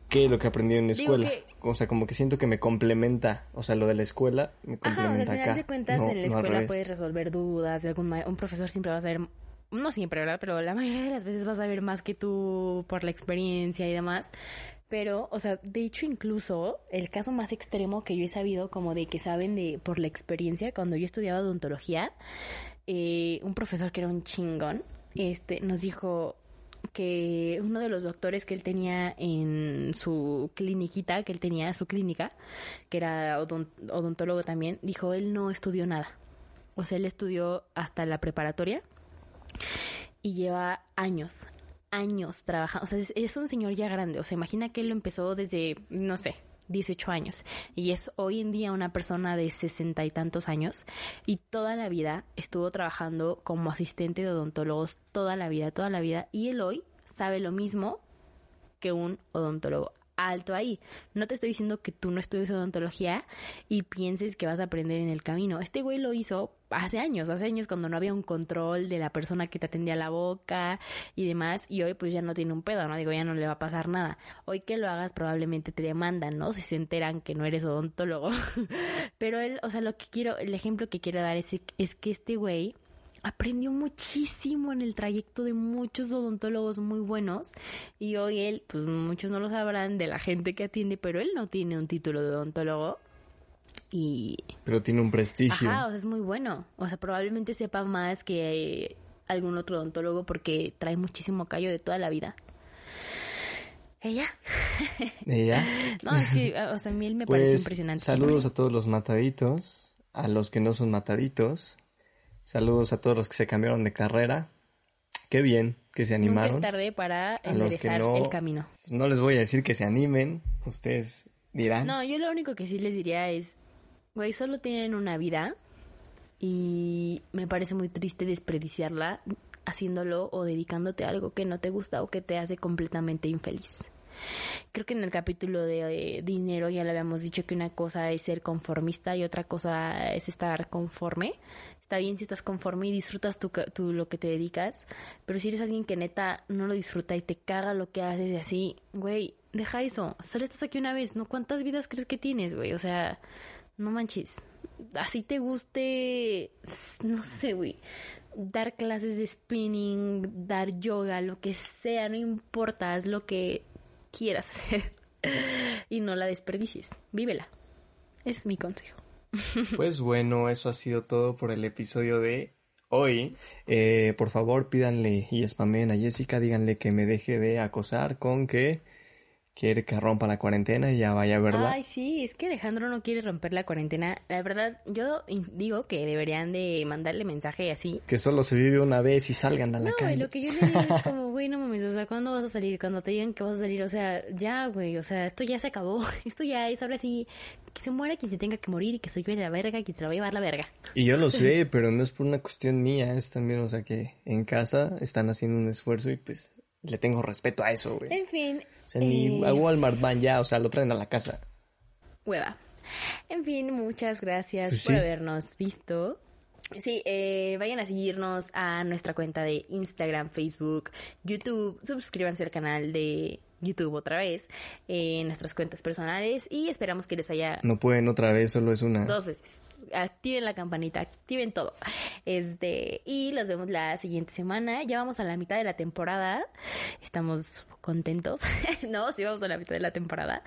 [SPEAKER 1] que lo que he aprendido en la escuela.
[SPEAKER 2] que-
[SPEAKER 1] O sea, como que siento que me complementa, o sea, lo de la escuela me
[SPEAKER 2] Ajá,
[SPEAKER 1] complementa
[SPEAKER 2] al final
[SPEAKER 1] acá.
[SPEAKER 2] de cuentas
[SPEAKER 1] no-
[SPEAKER 2] en la escuela puedes resolver dudas de algún un profesor siempre va a saber no siempre, ¿verdad? Pero la mayoría de las veces vas a ver más que tú por la experiencia y demás. Pero, o sea, de hecho incluso el caso más extremo que yo he sabido como de que saben de por la experiencia cuando yo estudiaba odontología, eh, un profesor que era un chingón, este, nos dijo que uno de los doctores que él tenía en su cliniquita, que él tenía su clínica, que era odon- odontólogo también, dijo, él no estudió nada. O sea, él estudió hasta la preparatoria y lleva años, años trabajando. O sea, es, es un señor ya grande. O sea, imagina que él lo empezó desde, no sé, 18 años. Y es hoy en día una persona de sesenta y tantos años. Y toda la vida estuvo trabajando como asistente de odontólogos. Toda la vida, toda la vida. Y él hoy sabe lo mismo que un odontólogo. Alto ahí. No te estoy diciendo que tú no estudies odontología y pienses que vas a aprender en el camino. Este güey lo hizo hace años, hace años cuando no había un control de la persona que te atendía la boca y demás. Y hoy pues ya no tiene un pedo, ¿no? Digo, ya no le va a pasar nada. Hoy que lo hagas probablemente te demandan, ¿no? Si se enteran que no eres odontólogo. Pero él, o sea, lo que quiero, el ejemplo que quiero dar es, es que este güey aprendió muchísimo en el trayecto de muchos odontólogos muy buenos y hoy él, pues muchos no lo sabrán de la gente que atiende, pero él no tiene un título de odontólogo y
[SPEAKER 1] Pero tiene un prestigio.
[SPEAKER 2] ajá, o sea, es muy bueno. O sea, probablemente sepa más que eh, algún otro odontólogo porque trae muchísimo callo de toda la vida. Ella,
[SPEAKER 1] Ella.
[SPEAKER 2] no, es que, o sea, a mí él me parece
[SPEAKER 1] Pues
[SPEAKER 2] impresionante.
[SPEAKER 1] saludos a todos los mataditos, a los que no son mataditos, saludos a todos los que se cambiaron de carrera. Qué bien que se
[SPEAKER 2] Nunca
[SPEAKER 1] animaron.
[SPEAKER 2] es tarde para
[SPEAKER 1] A los que
[SPEAKER 2] enderezar
[SPEAKER 1] no-
[SPEAKER 2] el camino.
[SPEAKER 1] No les voy a decir que se animen, ustedes dirán.
[SPEAKER 2] No, yo lo único que sí les diría es, güey, solo tienen una vida y me parece muy triste desperdiciarla haciéndolo o dedicándote a algo que no te gusta o que te hace completamente infeliz. Creo que en el capítulo de eh, dinero ya le habíamos dicho que una cosa es ser conformista y otra cosa es estar conforme. Está bien si estás conforme y disfrutas tu, lo que te dedicas, pero si eres alguien que neta no lo disfruta y te caga lo que haces y así, güey, deja eso. Solo estás aquí una vez, ¿no? ¿Cuántas vidas crees que tienes, güey? O sea, no manches. Así te guste, no sé, güey, dar clases de spinning, dar yoga, lo que sea, no importa, haz lo que quieras hacer y no la desperdicies, vívela. Es mi consejo.
[SPEAKER 1] Pues bueno, eso ha sido todo por el episodio de hoy. Eh, por favor, pídanle y spamen a Jessica, díganle que me deje de acosar con que quiere que rompa la cuarentena y ya vaya, ¿verdad?
[SPEAKER 2] Ay, sí, es que Alejandro no quiere romper la cuarentena. La verdad, yo digo que deberían de mandarle mensaje así.
[SPEAKER 1] Que solo se vive una vez y salgan a la
[SPEAKER 2] no,
[SPEAKER 1] calle.
[SPEAKER 2] lo que yo le digo es como, güey, no mames, o sea, ¿cuándo vas a salir? Cuando te digan que vas a salir, o sea, ya, güey, o sea, esto ya se acabó. Esto ya es ahora sí, que se muera quien se tenga que morir y que soy yo la verga, quien se lo va a llevar la verga.
[SPEAKER 1] Y yo lo sé, pero no es por una cuestión mía, es también, o sea, que en casa están haciendo un esfuerzo y pues le tengo respeto a eso, güey.
[SPEAKER 2] En fin.
[SPEAKER 1] Sea, ni
[SPEAKER 2] eh,
[SPEAKER 1] a Walmart van ya, o sea, lo traen a la casa.
[SPEAKER 2] Hueva. En fin, muchas gracias
[SPEAKER 1] Pues
[SPEAKER 2] por
[SPEAKER 1] sí.
[SPEAKER 2] habernos visto. Sí, eh, vayan a seguirnos a nuestra cuenta de Instagram, Facebook, YouTube. Suscríbanse al canal de YouTube otra vez, en nuestras cuentas personales y esperamos que les haya
[SPEAKER 1] No pueden otra vez, solo es una.
[SPEAKER 2] dos veces. Activen la campanita, activen todo. Este, y los vemos la siguiente semana. Ya vamos a la mitad de la temporada. Estamos contentos. no, sí vamos a la mitad de la temporada.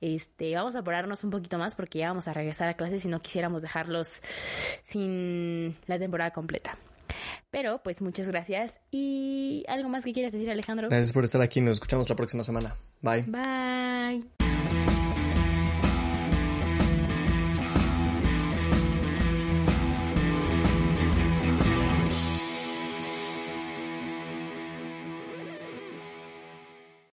[SPEAKER 2] Este, vamos a apurarnos un poquito más porque ya vamos a regresar a clases y no quisiéramos dejarlos sin la temporada completa. Pero pues muchas gracias y algo más que quieras decir Alejandro.
[SPEAKER 1] Gracias por estar aquí, nos escuchamos la próxima semana. Bye.
[SPEAKER 2] Bye.